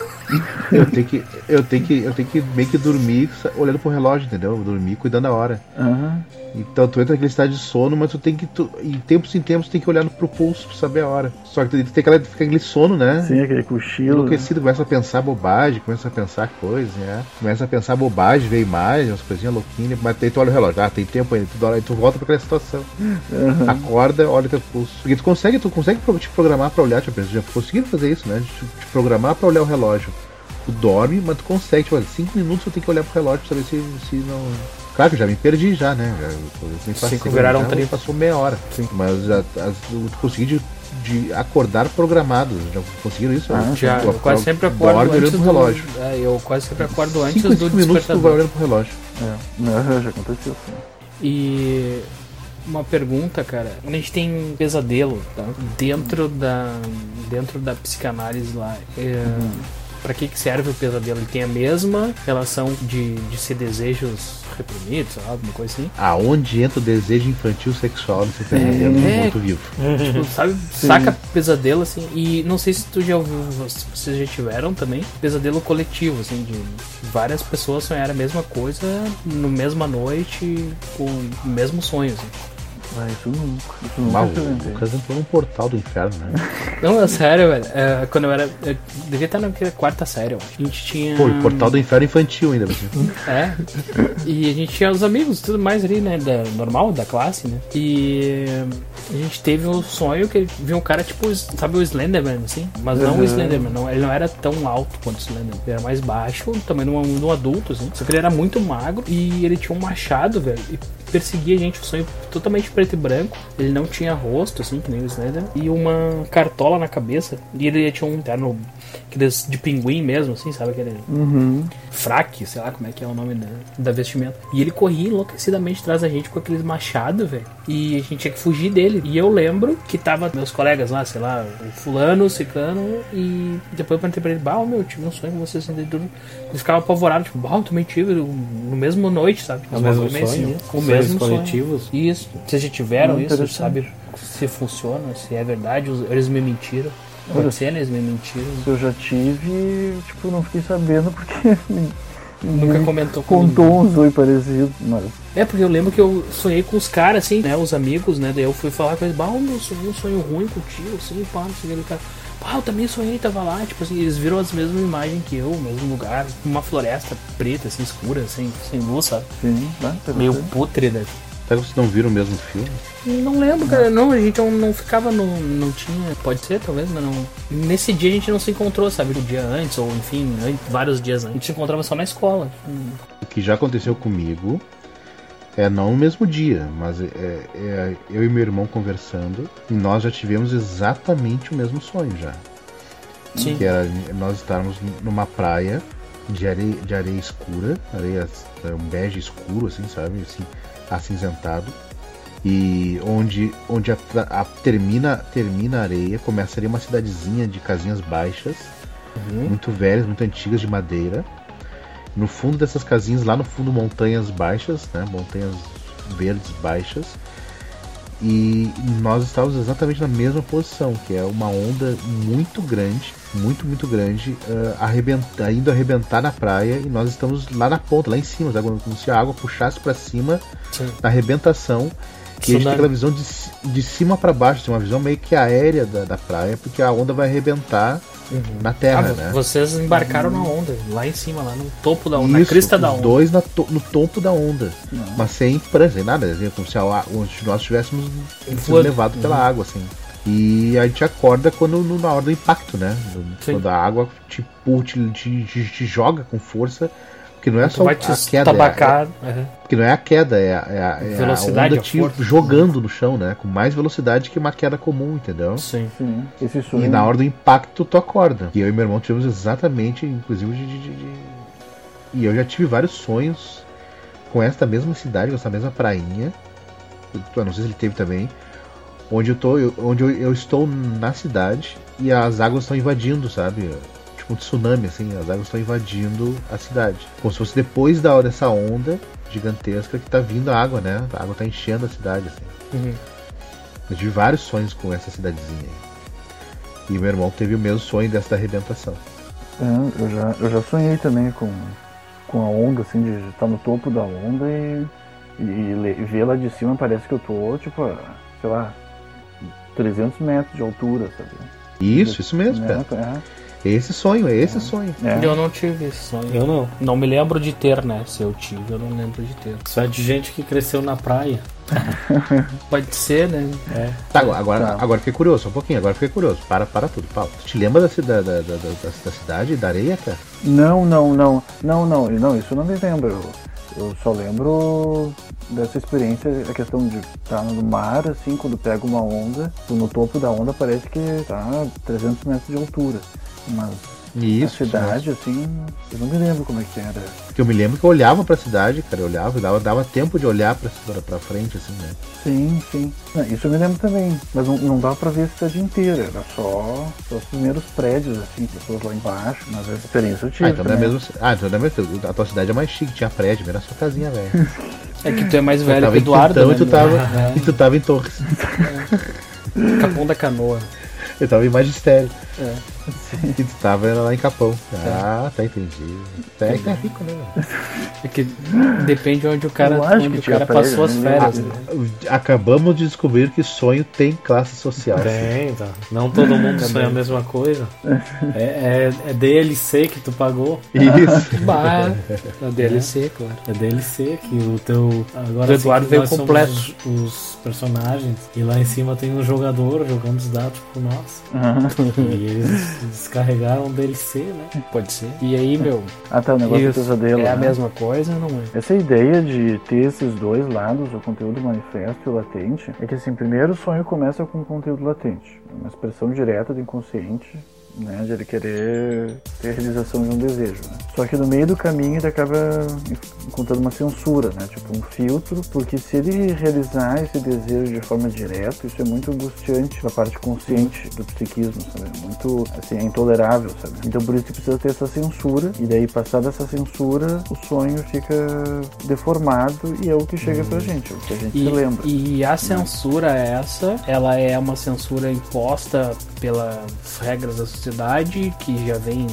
eu tenho que eu tenho que eu tenho que meio que dormir olhando pro relógio, entendeu? Dormir cuidando da hora. Aham. Então tu entra naquele estado de sono, mas tu tem que tu, em tempos em tempos tu tem que olhar pro pulso pra saber a hora. Só que tu tem aquela fica aquele sono, né? Sim, aquele cochilo. né? Enlouquecido, começa a pensar bobagem, começa a pensar coisas, né? Começa a pensar bobagem, vê imagens, umas coisinhas louquinhas, mas daí tu olha o relógio, ah, tem tempo ainda, tu, tu volta pra aquela situação. Acorda, olha teu pulso. Porque tu consegue, tu consegue te programar pra olhar, tipo, já conseguiram fazer isso, né? Te, te programar pra olhar o relógio. Tu dorme, mas tu consegue, tipo, olha, cinco minutos eu tenho que olhar pro relógio pra saber se, se não. Claro que eu já me perdi já, né? Já, eu passei, Cinco viraram já trinta. Passou meia hora. Mas já, as, eu consegui de, de acordar programado. Já conseguiram isso? Ah, Já, Tu eu quase sempre acordo antes olhando pro do relógio. É, eu quase sempre acordo antes Cinco, do cinco minutos tu vai olhando pro relógio. É. Não, já aconteceu, sim. E uma pergunta, cara. Quando a gente tem pesadelo, tá? Dentro da dentro da psicanálise lá, é, para que que serve o pesadelo? Ele tem a mesma relação de, de ser desejos reprimidos, sei lá, alguma coisa assim? Aonde entra o desejo infantil sexual nesse pesadelo É. enquanto vivo? Tipo, sabe, saca pesadelo assim. E não sei se tu já ouviu, se vocês já tiveram também, pesadelo coletivo, assim, de várias pessoas sonharem a mesma coisa no mesma noite, com o mesmo sonho, assim. Ah, isso nunca. Isso nunca Mal, o. Lucas entrou num portal do inferno, né? Não, é sério, velho. É, quando eu era. Eu devia estar na quarta série, eu acho. A gente tinha. Pô, o portal do inferno infantil ainda. assim. É. E a gente tinha os amigos, tudo mais ali, né? Da, normal, da classe, né? E a gente teve um sonho que viu um cara tipo, sabe o Slenderman, assim? Mas não Uhum. o Slenderman, não, ele não era tão alto quanto o Slenderman. Ele era mais baixo, também um, de um adulto, assim. Só que ele era muito magro e ele tinha um machado, velho. E perseguia a gente, o sonho totalmente preto e branco. Ele não tinha rosto, assim, que nem o Slenderman. E uma cartola na cabeça. E ele tinha um terno aqueles de pinguim mesmo, assim, sabe? Aquele Uhum. fraque, sei lá como é que é o nome da, da vestimenta. E ele corria enlouquecidamente atrás da gente com aqueles machados, velho. E a gente tinha que fugir dele. E eu lembro que tava meus colegas lá, sei lá, o fulano, o ciclano, e depois eu perguntei pra ele, bah, meu, eu tive um sonho com vocês assim, tudo. Ele ficava apavorado, tipo, bah, eu também tive no mesmo noite, sabe? É o mesmo meio sonho? sinistro. O Sonhos mesmo sonho. coletivos? Isso. Vocês já tiveram Hum, isso, sabe? Se funciona, se é verdade, eles me mentiram. Né? Eles me mentiram. Se eu já tive, tipo, não fiquei sabendo porque Nunca comentou comigo. contou um sonho parecido, mas É, porque eu lembro que eu sonhei com os caras, assim, né? Os amigos, né? Daí eu fui falar com eles, bah, meu, sonhei um sonho ruim contigo, assim, pá, não sei o que. Cara, pá, eu também sonhei, tava lá. Tipo assim, eles viram as mesmas imagens que eu, o mesmo lugar. Uma floresta preta, assim, escura, assim, sem luz, sabe? sim, tá, Meio interessante. pútrida. Será que vocês não viram o mesmo filme? Não lembro, cara. Não, a gente não, não ficava no. Não tinha. Pode ser, talvez, mas não. Nesse dia a gente não se encontrou, sabe? O dia antes, ou enfim, an- vários dias antes. A gente se encontrava só na escola. O que já aconteceu comigo é não no mesmo dia, mas é, é eu e meu irmão conversando e nós já tivemos exatamente o mesmo sonho já. Sim. Que era nós estarmos numa praia de areia, de areia escura, areia é, um bege escuro, assim, sabe? Assim, acinzentado. E onde, onde a, a- termina, termina a areia, começa ali uma cidadezinha de casinhas baixas, muito velhas, muito antigas de madeira. No fundo dessas casinhas, lá no fundo, montanhas baixas, né? Montanhas verdes baixas. E nós estávamos exatamente na mesma posição, que é uma onda muito grande, muito, muito grande, eh, arrebenta- indo arrebentar na praia e nós estamos lá na ponta, lá em cima, sabe? como se a água puxasse para cima Sim. na arrebentação. Que a gente tem aquela visão de, de cima para baixo, assim, uma visão meio que aérea da, da praia, porque a onda vai arrebentar na Ah, terra, né? vocês embarcaram na onda, lá em cima, lá no topo da onda, na Isso, crista da onda. dois na to- no topo da onda. Mas sem sem nada, assim, como se a, onde nós estivéssemos sendo Fluido. levados pela água, assim. E a gente acorda quando na hora do impacto, né? Sim. Quando a água te, te, te- te joga com força. Porque não é só vai a te queda, é, tabacar. aham. porque não é a queda, é a, é a, é a Velocidade, onda a te força. jogando no chão, né? Com mais velocidade que uma queda comum, entendeu? Sim. Sim, esse sonho. E na hora do impacto tu acorda. E eu e meu irmão tivemos exatamente, inclusive, de, de- de- de- E eu já tive vários sonhos com esta mesma cidade, com essa mesma prainha. Eu não sei se ele teve também. Onde eu tô, eu- onde eu, eu estou na cidade e as águas estão invadindo, sabe? Tipo um tsunami, assim, as águas estão invadindo a cidade. Como se fosse depois da hora dessa onda gigantesca que tá vindo a água, né? A água tá enchendo a cidade, assim. Uhum. Eu tive vários sonhos com essa cidadezinha aí. E meu irmão teve o mesmo sonho dessa da arrebentação. É, eu, já, eu já sonhei também com, com a onda, assim, de estar no topo da onda e, e le- ver lá de cima parece que eu tô, tipo, sei lá, 300 metros de altura, sabe? Isso, isso mesmo, cara. É esse sonho, é esse sonho. É, é. Eu não tive esse sonho. Eu não. Não me lembro de ter, né? Se eu tive, eu não lembro de ter. Isso é de gente que cresceu na praia. Pode ser, né? É. Tá, agora, agora, Tá. agora fiquei curioso, só um pouquinho, agora fiquei curioso. Para, para tudo, Paulo. Tu te lembra da, da, da, da, da- da cidade, da areia, cara? Não, não, não, não, não, não, isso eu não me lembro. Eu, eu só lembro dessa experiência, a questão de estar no mar, assim, quando pega uma onda, no topo da onda parece que tá a 300 metros de altura. Mas Isso. a cidade, assim, eu não me lembro como é que era. Que eu me lembro que eu olhava pra cidade, cara, eu olhava, dava, dava tempo de olhar pra, pra, pra frente, assim, né? Sim, sim. Não, isso eu me lembro também. Mas não, não dava pra ver a cidade inteira. Era só, só os primeiros prédios, assim, pessoas lá embaixo. Mas a experiência eu tive. Ah, então não é mesmo. Ah, então não é mesmo. A tua cidade é mais chique, tinha prédio, era sua casinha, velho. É que tu é mais velho que Eduardo, Quintão né? e tu tava, É. e tu tava em Torres. Capão da Canoa. Eu tava em magistério. Que tu tava lá em Capão. Ah, tá entendi. É que é rico, né? É que depende onde o cara, onde que o cara passou as não férias. né? Acabamos de descobrir que sonho tem classe social. Tem, tá. Não todo mundo sonha a mesma coisa. É, é, é DLC que tu pagou. Isso. Bah, a DLC, claro. É DLC que o teu. Agora O Eduardo veio completo. Os, os personagens. E lá em cima tem um jogador jogando os dados por nós. E eles descarregaram o DLC, né? Pode ser. E aí, meu, Ah tá, o negócio isso do pesadelo. é a né? mesma coisa, não é? Essa ideia de ter esses dois lados, o conteúdo manifesto e o latente, é que assim, primeiro o sonho começa com o conteúdo latente, uma expressão direta do inconsciente, né, de ele querer ter a realização de um desejo. Né? Só que no meio do caminho ele acaba encontrando uma censura, né, tipo um filtro, porque se ele realizar esse desejo de forma direta, isso é muito angustiante para a parte consciente do psiquismo, sabe? Muito, assim, é intolerável, sabe? Então por isso que precisa ter essa censura, e daí passada essa censura, o sonho fica deformado e é o que chega pra gente, é o que a gente E, se lembra. e a censura essa, ela é uma censura imposta pelas regras da sociedade, que já vem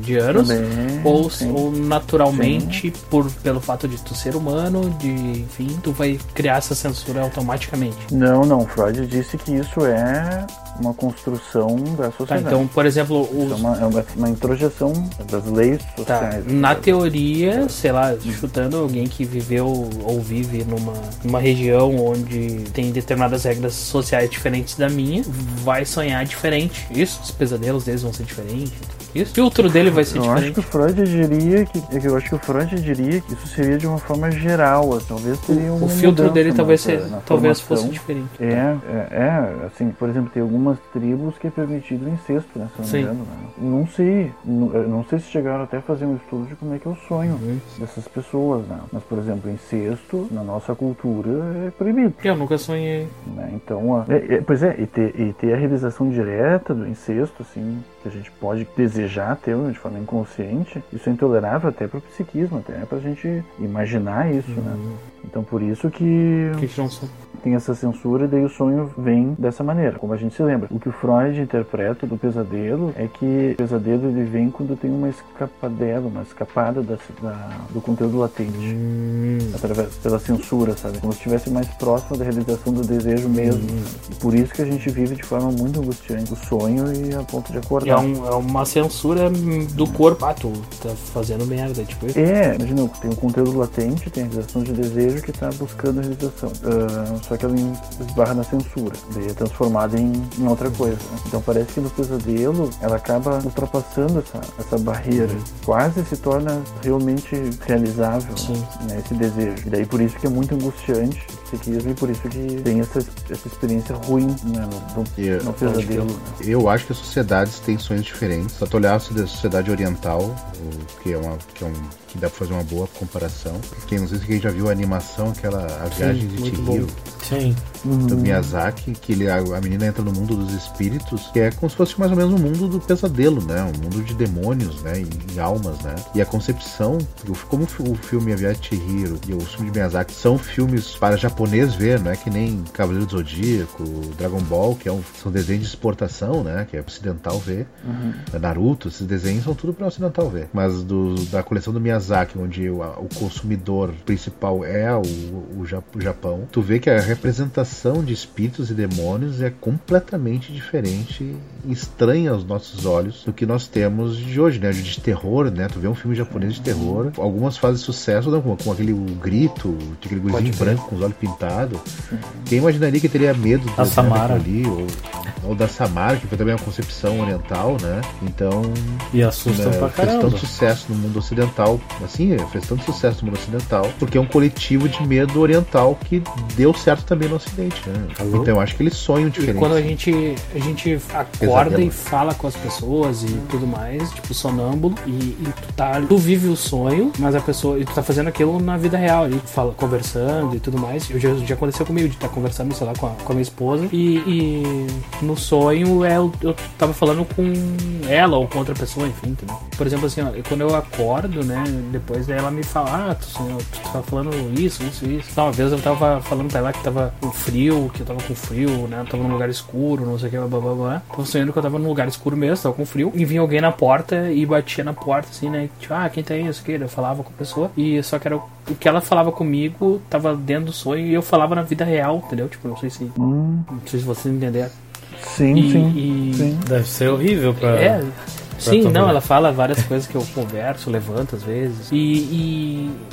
de anos, Também, ou, sim. ou naturalmente, por, pelo fato de tu ser humano, de enfim, tu vai criar essa censura automaticamente. Não, não, Freud disse que isso é uma construção da Tá, sociedade. então, por exemplo, Isso é os, uma, é uma, uma introjeção das leis Tá, sociais. na teoria, sei lá, chutando alguém que viveu ou vive numa, numa região onde tem determinadas regras sociais diferentes da minha, vai sonhar diferente. Isso, os pesadelos deles vão ser diferentes. Isso, o filtro dele vai ser Eu acho que diferente. o Freud diria que, é eu acho que o Freud diria que isso seria de uma forma geral, talvez teria uma O filtro dele talvez, na- ser, talvez fosse diferente. É, é, é, assim, por exemplo, tem algumas tribos que é permitido o incesto, né? Se eu não Sim. engano, né? Não sei, não, eu não sei se chegaram até a fazer um estudo de como é que é o sonho Uhum. dessas pessoas, né? Mas, por exemplo, incesto na nossa cultura é proibido. Eu nunca sonhei. né? Então, a- é- é- pois é, e ter, e ter a realização direta do incesto, assim, que a gente pode desejar ter de forma inconsciente, isso é intolerável até para o psiquismo, até para a gente imaginar isso, né? Então, por isso que que, não sou? Tem essa censura e daí o sonho vem dessa maneira, como a gente se lembra. O que o Freud interpreta do pesadelo é que o pesadelo ele vem quando tem uma escapadela, uma escapada da, da- do conteúdo latente, através pela censura, sabe? Como se estivesse mais próximo da realização do desejo mesmo. E por isso que a gente vive de forma muito angustiante o sonho e a ponto de É, acordar. um- é uma censura do corpo. Ah, tu tá fazendo merda, tipo isso. É, imagina, tem o conteúdo latente, tem a realização de desejo que está buscando a realização. Ah, só que ela esbarra na censura, daí é transformada em, em outra coisa. Né? Então parece que no pesadelo ela acaba ultrapassando essa, essa barreira, uhum. quase se torna realmente realizável né? esse desejo. E daí por isso que é muito angustiante psiquismo e por isso que tem essa, essa experiência ruim né, no, no, yeah. no pesadelo. Né? Eu acho que as sociedades têm sonhos diferentes. Só olhar a sociedade oriental, que é uma. Que é um que dá pra fazer uma boa comparação. Quem não sei se quem já viu a animação, aquela a viagem Sim, de Chihiro. 15th. uhum. do Miyazaki, que ele, a, a, menina entra no mundo dos espíritos, que é como se fosse mais ou menos um mundo do pesadelo, né? Um mundo de demônios, né? E, e almas, né? E a concepção, como o filme A Hiro e o filme de Miyazaki são filmes para japonês ver, não é que nem Cavaleiro do Zodíaco, Dragon Ball, que é um, são desenhos de exportação, né? Que é ocidental ver. Uhum. Naruto, esses desenhos são tudo para ocidental ver. Mas do, da coleção do Miyazaki, onde o, a, o consumidor principal é o, o, o Japão, tu vê que a representação de espíritos e demônios é completamente diferente e estranha aos nossos olhos do que nós temos de hoje, né? De terror, né? Tu vê um filme japonês de terror, algumas fazem sucesso né? com, com aquele grito, aquele gurizinho branco com os olhos pintados. Quem imaginaria que teria medo do A Samara. ali, ou, ou da Samara, que foi também uma concepção oriental, né? Então, E assusta né, pra fez caramba. tanto sucesso no mundo ocidental, assim, fez tanto sucesso no mundo ocidental, porque é um coletivo de medo oriental que deu certo também no ocidente, né? Alô? Então eu acho que eles sonham E diferente. quando a gente, a gente acorda Pesadelo. e fala com as pessoas e tudo mais, tipo sonâmbulo, e, e tu tá. Tu vive o sonho, mas a pessoa. E tu tá fazendo aquilo na vida real, ali, fala, conversando e tudo mais. Eu já, já aconteceu comigo de estar conversando, sei lá, com a, com a minha esposa e, e no sonho é, eu, eu tava falando com ela ou com outra pessoa, enfim, entendeu? Por exemplo, assim, ó, quando eu acordo, né, depois ela me fala, ah, tu, tu tá falando isso, isso, isso. Então, uma vez eu tava falando pra ela que tava frio, que eu tava com frio, né, eu tava num lugar escuro, não sei o que, blá, blá, blá, blá. Tava sonhando que eu tava num lugar escuro mesmo, tava com frio, e vinha alguém na porta e batia na porta, assim, né, tipo, ah, quem tá aí, isso que, eu falava com a pessoa, e só que era o, o que ela falava comigo, tava dentro do sonho, e eu falava na vida real, entendeu? Tipo, não sei se, Hum, não sei se vocês entenderam. sim, E- sim, e- sim. Deve ser horrível pra. É. Sim, não, ela fala várias coisas que eu converso, levanto às vezes. E,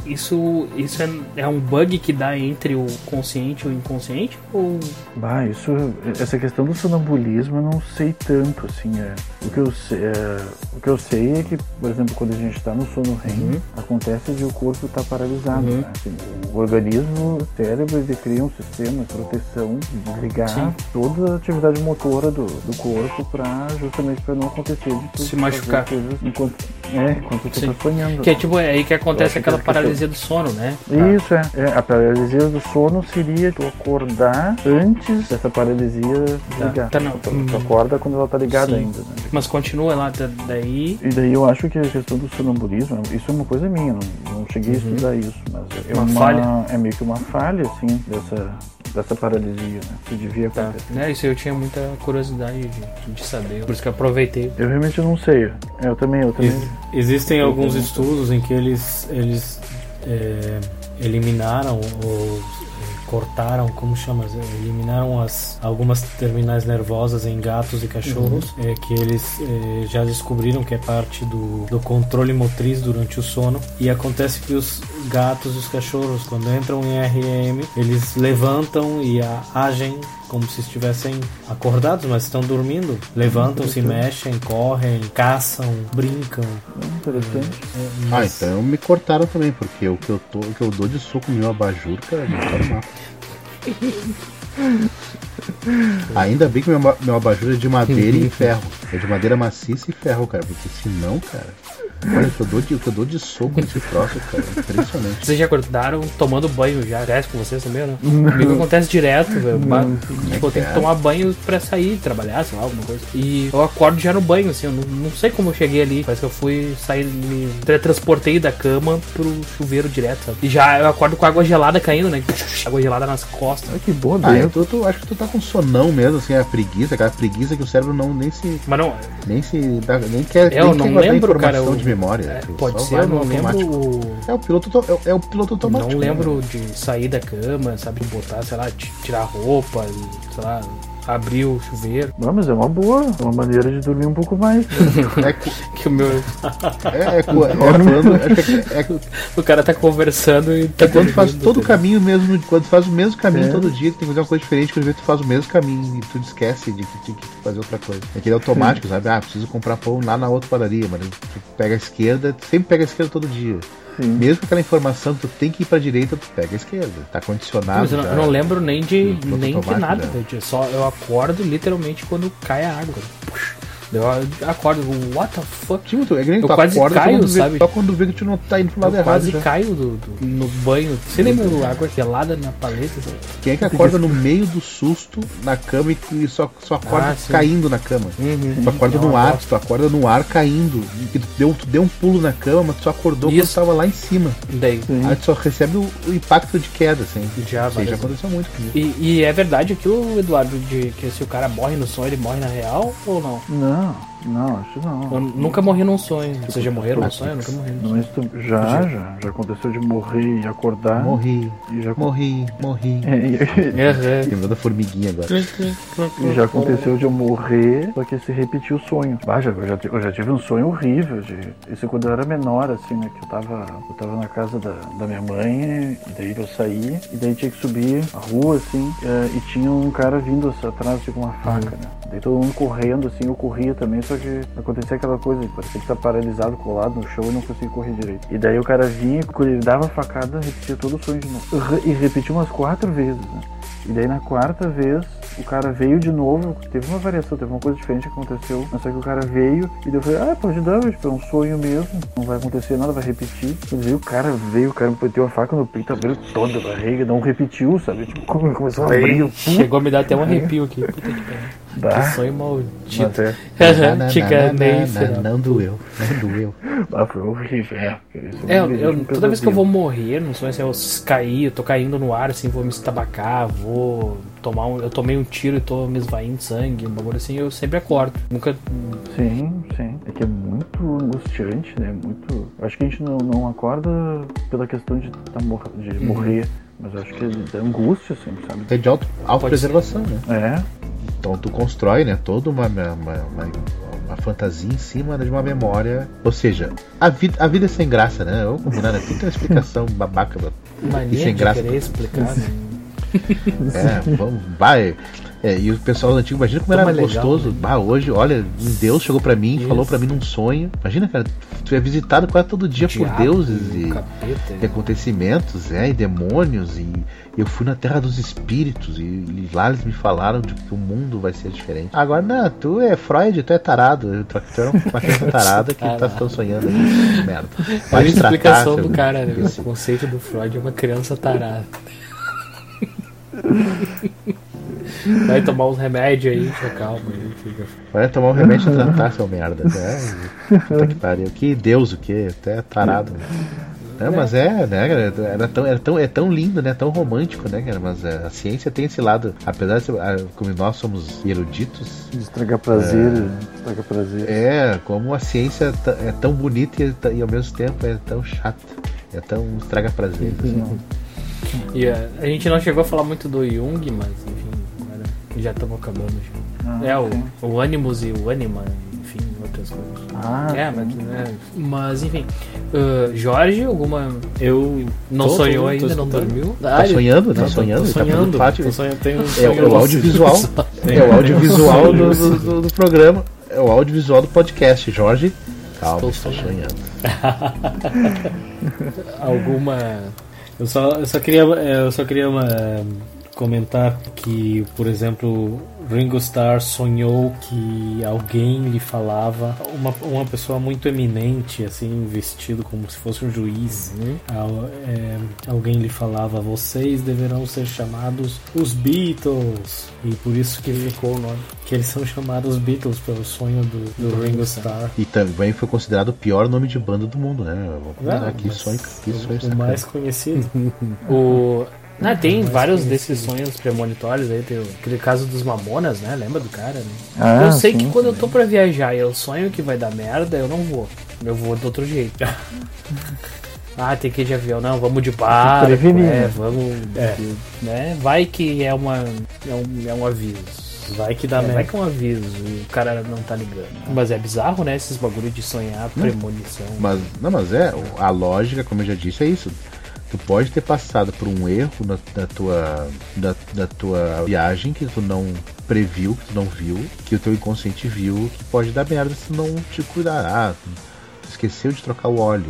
e isso, isso é, é um bug que dá entre o consciente e o inconsciente? Ou. Bah, isso, essa questão do sonambulismo eu não sei tanto, assim, é, o, que eu sei, é, o que eu sei é que, por exemplo, quando a gente está no sono REM, acontece de o corpo estar paralisado, Uhum. né? Assim, o organismo, o cérebro, ele cria um sistema de proteção, de desligar Sim. toda a atividade motora do, do corpo para justamente para não acontecer de tu Se machucar. enquanto, é, enquanto tu Sim. tá sonhando. Que é tipo, é aí que acontece aquela que é questão- paralisia do sono, né? Isso é. é. A paralisia do sono seria tu acordar antes dessa paralisia desligar. tá, não. tu, Hum. tu acorda quando ela tá ligada Sim. ainda. Né? Mas continua lá, da- daí. E daí eu acho que a questão do sonambulismo, isso é uma coisa minha, não, não cheguei a estudar isso, mas é Uhum. Uma uma, falha. é meio que uma falha, assim, dessa, dessa paralisia, né? Que devia Tá. acontecer. Né, isso eu tinha muita curiosidade de, de saber. Por isso que eu aproveitei. Eu realmente não sei. Eu também, eu também. Ex- existem alguns estudos em que eles, eles é, eliminaram ou é, cortaram, como chama? Eliminaram as, algumas terminais nervosas em gatos e cachorros, é, que eles é, já descobriram que é parte do, do controle motriz durante o sono. E acontece que os gatos e os cachorros, quando entram em REM, eles levantam e a- agem como se estivessem acordados, mas estão dormindo. Levantam, se mexem, correm, caçam, brincam. Hum, Interessante. É, Ah, mas- então me cortaram também, porque o que eu, tô, o que eu dou de soco no meu abajur, cara, não tá no mapa. Ainda bem que meu, meu abajur é de madeira e ferro. É de madeira maciça e ferro, cara. Porque senão, cara. Olha que eu dou de, o que eu dou de soco nesse troço, cara. Impressionante. Vocês já acordaram tomando banho já? Acontece com vocês também, né? Comigo acontece direto, velho. Ba- Tipo, eu tenho que tomar banho pra sair, trabalhar, sei lá, alguma coisa. E eu acordo já no banho, assim, eu não, não sei como eu cheguei ali. Parece que eu fui sair, me teletransportei da cama pro chuveiro direto, sabe? E já eu acordo com água gelada caindo, né? Água gelada nas costas. Ah, que boa, Ah, bem. então tu, acho que tu tá com sonão mesmo, assim, a preguiça, aquela preguiça que o cérebro não nem se. Mas não, nem se. dá- nem quer, eu nem não quer lembro, cara. eu- de memória. é, pode ser, eu não lembro automático. É o piloto, to- é, é o piloto automático. Não né? lembro de sair da cama, sabe? Botar, sei lá, ti- tirar roupa, sei lá, abrir o chuveiro. Não, mas é uma boa, é uma maneira de dormir um pouco mais. É, Que o meu. é, é, é, acho que é, é, O cara tá conversando e tá É quando faz todo o tá caminho mesmo, quando faz o mesmo caminho É. todo dia, tu tem que fazer uma coisa diferente, quando tu faz o mesmo caminho e tu esquece de que tem que fazer outra coisa. É aquele automático, sabe? Ah, preciso comprar pão lá na outra padaria, mas tu pega a esquerda, sempre pega a esquerda todo dia. Sim. Mesmo com aquela informação que tu tem que ir pra direita, tu pega a esquerda. Tá condicionado. Mas eu não, já. não lembro nem de, nem de nada. Eu Só eu acordo literalmente quando cai a água. Puxa. Eu acordo, what the fuck? Tipo, tu, é que nem Eu tu quase acorda, caio, quando vê- sabe? Só quando vê que tu não tá indo pro lado Eu errado. quase já. caio do, do- no banho. Você lembra do água gelada na paleta? sabe? Quem é que acorda no meio do susto na cama e, e só, só acorda Ah, caindo na cama? Uhum. Tu acorda É no ar, tu acorda no ar caindo. E tu deu, tu deu um pulo na cama, mas tu só acordou Isso. quando tava lá em cima. Daí, Sim. Aí tu só recebe o, o impacto de queda, assim. já Isso aí já aconteceu muito comigo. E, e é verdade aquilo, Eduardo, de que se o cara morre no sonho, ele morre na real ou não? Não, Oh. Não, acho não. Eu nunca morri num sonho. Vocês já morreram num sonho? Eu nunca morri num sonho. Já, já, já aconteceu de morrer e acordar. Morri, E já, morri, morri. É, e- É, Lembrando da formiguinha agora. e já aconteceu de eu morrer, só que se repetiu o sonho. Ah, já, eu, já, eu já tive um sonho horrível. De, isso quando eu era menor, assim, né? Que eu tava, eu tava na casa da, da minha mãe, e daí eu saí, e daí tinha que subir a rua, assim, eh, e tinha um cara vindo atrás de com uma faca, né? Daí todo mundo correndo, assim, eu corria também, só que acontecia aquela coisa, parecia que tá paralisado, colado no chão e não conseguia correr direito. E daí o cara vinha, quando ele dava a facada, repetia todo o sonho de novo. E repetiu umas quatro vezes, né? E daí na quarta vez, o cara veio de novo, teve uma variação, teve uma coisa diferente que aconteceu, mas só que o cara veio e daí eu falei, ah, pode dar, tipo, é um sonho mesmo, não vai acontecer nada, vai repetir. Quando veio o cara veio, o cara me meteu a faca no peito, abriu toda a barriga, não repetiu, sabe? Tipo, começou a abrir, Chegou a me dar até um arrepio aqui. Puta que pariu. Bah, sonho maldito. mas é. Não, não doeu, não doeu. Ah, foi horrível, é. É, eu- eu- toda vez que eu vou morrer, não sonho assim, eu cair, eu tô caindo no ar, assim, vou me estabacar, vou tomar um. Eu tomei um tiro e tô me esvaindo de sangue, um bagulho assim, eu sempre acordo. Nunca. Sim, sim. É que é muito angustiante, né? Muito. Eu acho que a gente não, não acorda pela questão de, tá mor de Uhum. Mas eu acho que é angústia, assim, sabe? É de auto, autopreservação, né? É. Então tu constrói, né, toda uma, uma, uma, uma fantasia em cima de uma memória. Ou seja, a vida, a vida é sem graça, né? Como nada, tudo tem uma explicação babaca. Mania sem de graça. querer explicar. né? É, vamos, vai. É, e o pessoal antigo, imagina como era é legal, gostoso. Bah, hoje, olha, um Deus chegou pra mim, Isso. falou pra mim num sonho. Imagina, cara, tu é visitado quase todo dia por deuses e, capeta, e acontecimentos, é, e demônios. E eu fui na terra dos espíritos e, e lá eles me falaram de que o mundo vai ser diferente. Agora, não, tu é Freud, tu é tarado. Tu, tu é uma criança tarada que tá ficando sonhando aí. Merda. Olha a te tratar, explicação do cara, né? O conceito do Freud é uma criança tarada. Vai tomar uns remédios aí, fica calma aí, fica. Vai tomar um remédio e tratar, seu merda. É, puta que pariu. Que Deus o que? Até tarado. É, mas é, né, cara? Era tão, era tão, é tão lindo, né? Tão romântico, né, cara? Mas é, a ciência tem esse lado. Apesar de ser, ah, como nós somos eruditos, Estragar prazer. Estragar prazer. é como a ciência é tão bonita e, e ao mesmo tempo é tão chata. É tão estraga prazer. assim. E eh, a gente não chegou a falar muito do Jung, mas enfim, já estamos acabando já. Ah, é, o, o Animus e o Anima, enfim, outras coisas. Ah, é, mas, né, mas enfim. Ah, Jorge, alguma. Eu Não tô- sonhou tô- ainda, tô não dormiu? Tá sonhando? Tá tô- sonhando? Tô Tá sonhando. tô sonhando, tenho um É, o- é o audiovisual. É o audiovisual do, do- do- do programa. É o audiovisual do podcast. Jorge, calma, Estou sonhando. sonhando. Alguma. Eu só, eu só queria, eh, eu só queria eh, comentar que, por exemplo, Ringo Starr sonhou que alguém lhe falava, uma, uma pessoa muito eminente, assim, vestido como se fosse um juiz, al- eh, alguém lhe falava: vocês deverão ser chamados os Beatles, e por isso que ficou o nome, que eles são chamados Beatles pelo sonho do, do Ringo Starr. E também foi considerado o pior nome de banda do mundo, né? Vamos combinar, Ah, que sonho, que sonho o sacana. mais conhecido. O. Ah, tem mais vários desses sonhos premonitórios aí, tem aquele caso dos Mamonas, né? Lembra do cara, né? Ah, eu sei sim, que quando eu sim. tô pra viajar e eu sonho que vai dar merda, eu não vou. Eu vou do outro jeito. ah, tem que ir de avião. Não, vamos de barco. prevenir, É, né? vamos. É. Né? Vai que é, uma, é, um, é um aviso. Vai que dá É, vai merda. que é um aviso e o cara não tá ligando. Mas é bizarro, né? Esses bagulho de sonhar, premonição. Mas, não, mas é, a lógica, como eu já disse, é isso. Tu pode ter passado por um erro na, na tua, da, da tua viagem que tu não previu, que tu não viu, que o teu inconsciente viu, que pode dar merda se tu não te cuidar. Ah, tu esqueceu de trocar o óleo,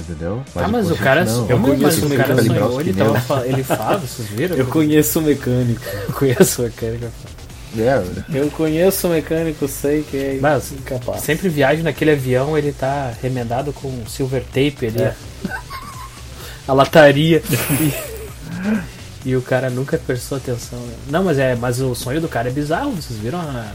entendeu? ah, mas o cara, não. eu conheço mas um o cara sonhou, ele, tava, ele fala, vocês viram? Eu conheço o mecânico. Eu conheço o mecânico. É, Eu conheço o mecânico, sei que é Mas incapaz. sempre viajo naquele avião, ele tá remendado com silver tape ali. É. A lataria. e, e o cara nunca prestou atenção. né? Não, mas é, mas o sonho do cara é bizarro, vocês viram a-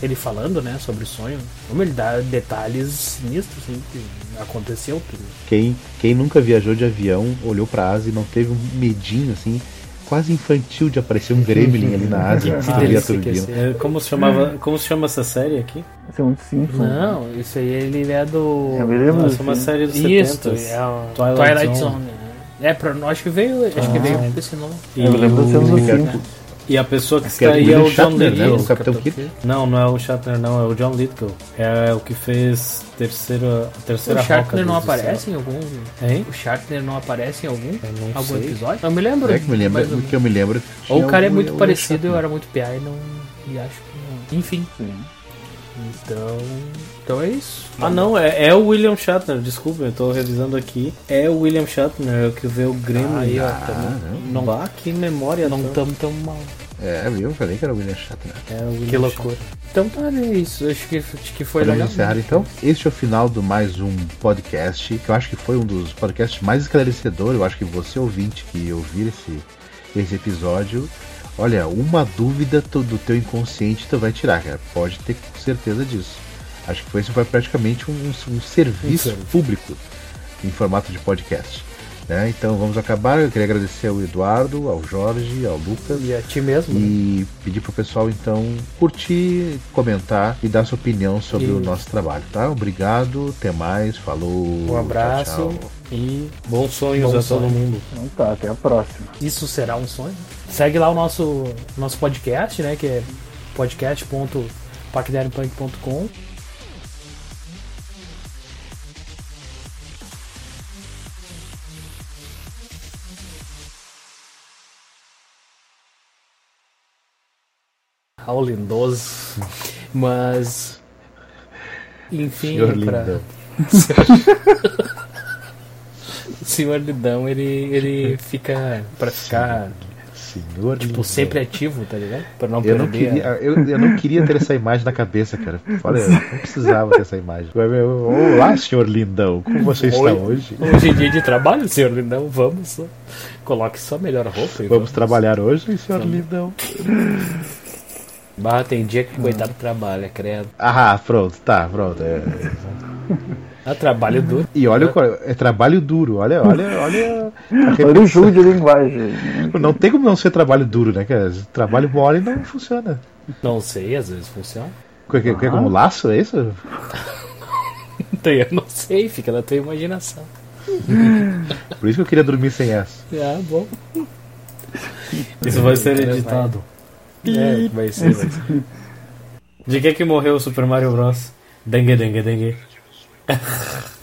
ele falando, né, sobre o sonho. Como ele dá detalhes sinistros, assim, que aconteceu tudo. quem, quem nunca viajou de avião, olhou pra asa e não teve um medinho assim, quase infantil de aparecer um gremlin ali na asa Que delícia que turbina. ia É, como se chamava, como se chama essa série aqui? Isso é muito simples. Não, isso aí ele é do. Lembro Essa é uma série dos Isso, 70. é o Twilight Twilight, Zone. Zone. É, pra, acho que veio, acho que Ah. veio com esse nome. E, Eu lembro das cenas o- dos Fica- Simpsons. e a pessoa que Que é está o aí é o John Shatner, né? Lithgow. O Capitão Kirk. Não, não é o Shatner, não, é o John Lithgow. É o que fez terceira, a terceira O Shatner Roca não aparece céu. em algum. Hein? O Shatner não aparece em algum, Eu algum sei. episódio? Eu me lembro. É que me lembra, ou que eu me lembro. que Ou o cara é muito parecido, eu era muito PA e não. E acho que não. Enfim. Sim. Então. Então é isso. Ah, não, é, é o William Shatner, desculpa, eu tô revisando aqui. É o William Shatner, é o que vê o Gremlin. Aí, ó, Ah, tamo- não. Bah, que memória, não não estamos tão mal. É, viu? Eu falei que era o William Shatner. É o William Que loucura. Então tá, é isso. Acho que, acho que foi Podemos legal. encerrar então. Este é o final do mais um podcast, que eu acho que foi um dos podcasts mais esclarecedores. Eu acho que você, ouvinte, que ouvir esse, esse episódio, olha, uma dúvida do teu inconsciente tu vai tirar, cara. Pode ter certeza disso. Acho que foi, isso foi praticamente um, um serviço serviço. público em formato de podcast. né? Então vamos acabar. Eu queria agradecer ao Eduardo, ao Jorge, ao Lucas. E a ti mesmo, né? E pedir pro pessoal então curtir, comentar e dar sua opinião sobre E- o nosso trabalho, tá? Obrigado, até mais, falou. Um abraço tchau, tchau. e bons sonhos Bom a todo sonho. mundo. Então tá, até a próxima. Isso será um sonho? Segue lá o nosso, nosso podcast, né? Que é podcast.pacdarimpunk.com Ao lindoso. Mas. Enfim, Senhor pra- Lindão. o senhor Lidão, ele, ele fica. pra ficar. Senhor Tipo, Lindão. sempre ativo, tá ligado? Pra não Eu não, perder. queria, eu, eu não queria ter essa imagem na cabeça, cara. Olha, eu não precisava ter essa imagem. Olá, senhor Lindão. Como você está Oi. hoje? Hoje é dia de trabalho, senhor Lindão. Vamos. Coloque sua melhor roupa. e Vamos trabalhar hoje, senhor Lindão? Barra tem dia que coitado trabalha, credo. Ah, pronto, tá, pronto. É. Ah, trabalho duro. E olha, o- é trabalho duro. Olha, olha, olha. Olha o jogo de linguagem. Não tem como não ser trabalho duro, né, cara? Trabalho mole não funciona. Não sei, às vezes funciona. Quer, quer, quer como laço, é isso? Eu não sei, fica na tua imaginação. Por isso que eu queria dormir sem essa. Ah, bom. Isso vai ser editado. É, vai ser, vai ser. De que que morreu o Super Mario Bros? Dengue, dengue, dengue.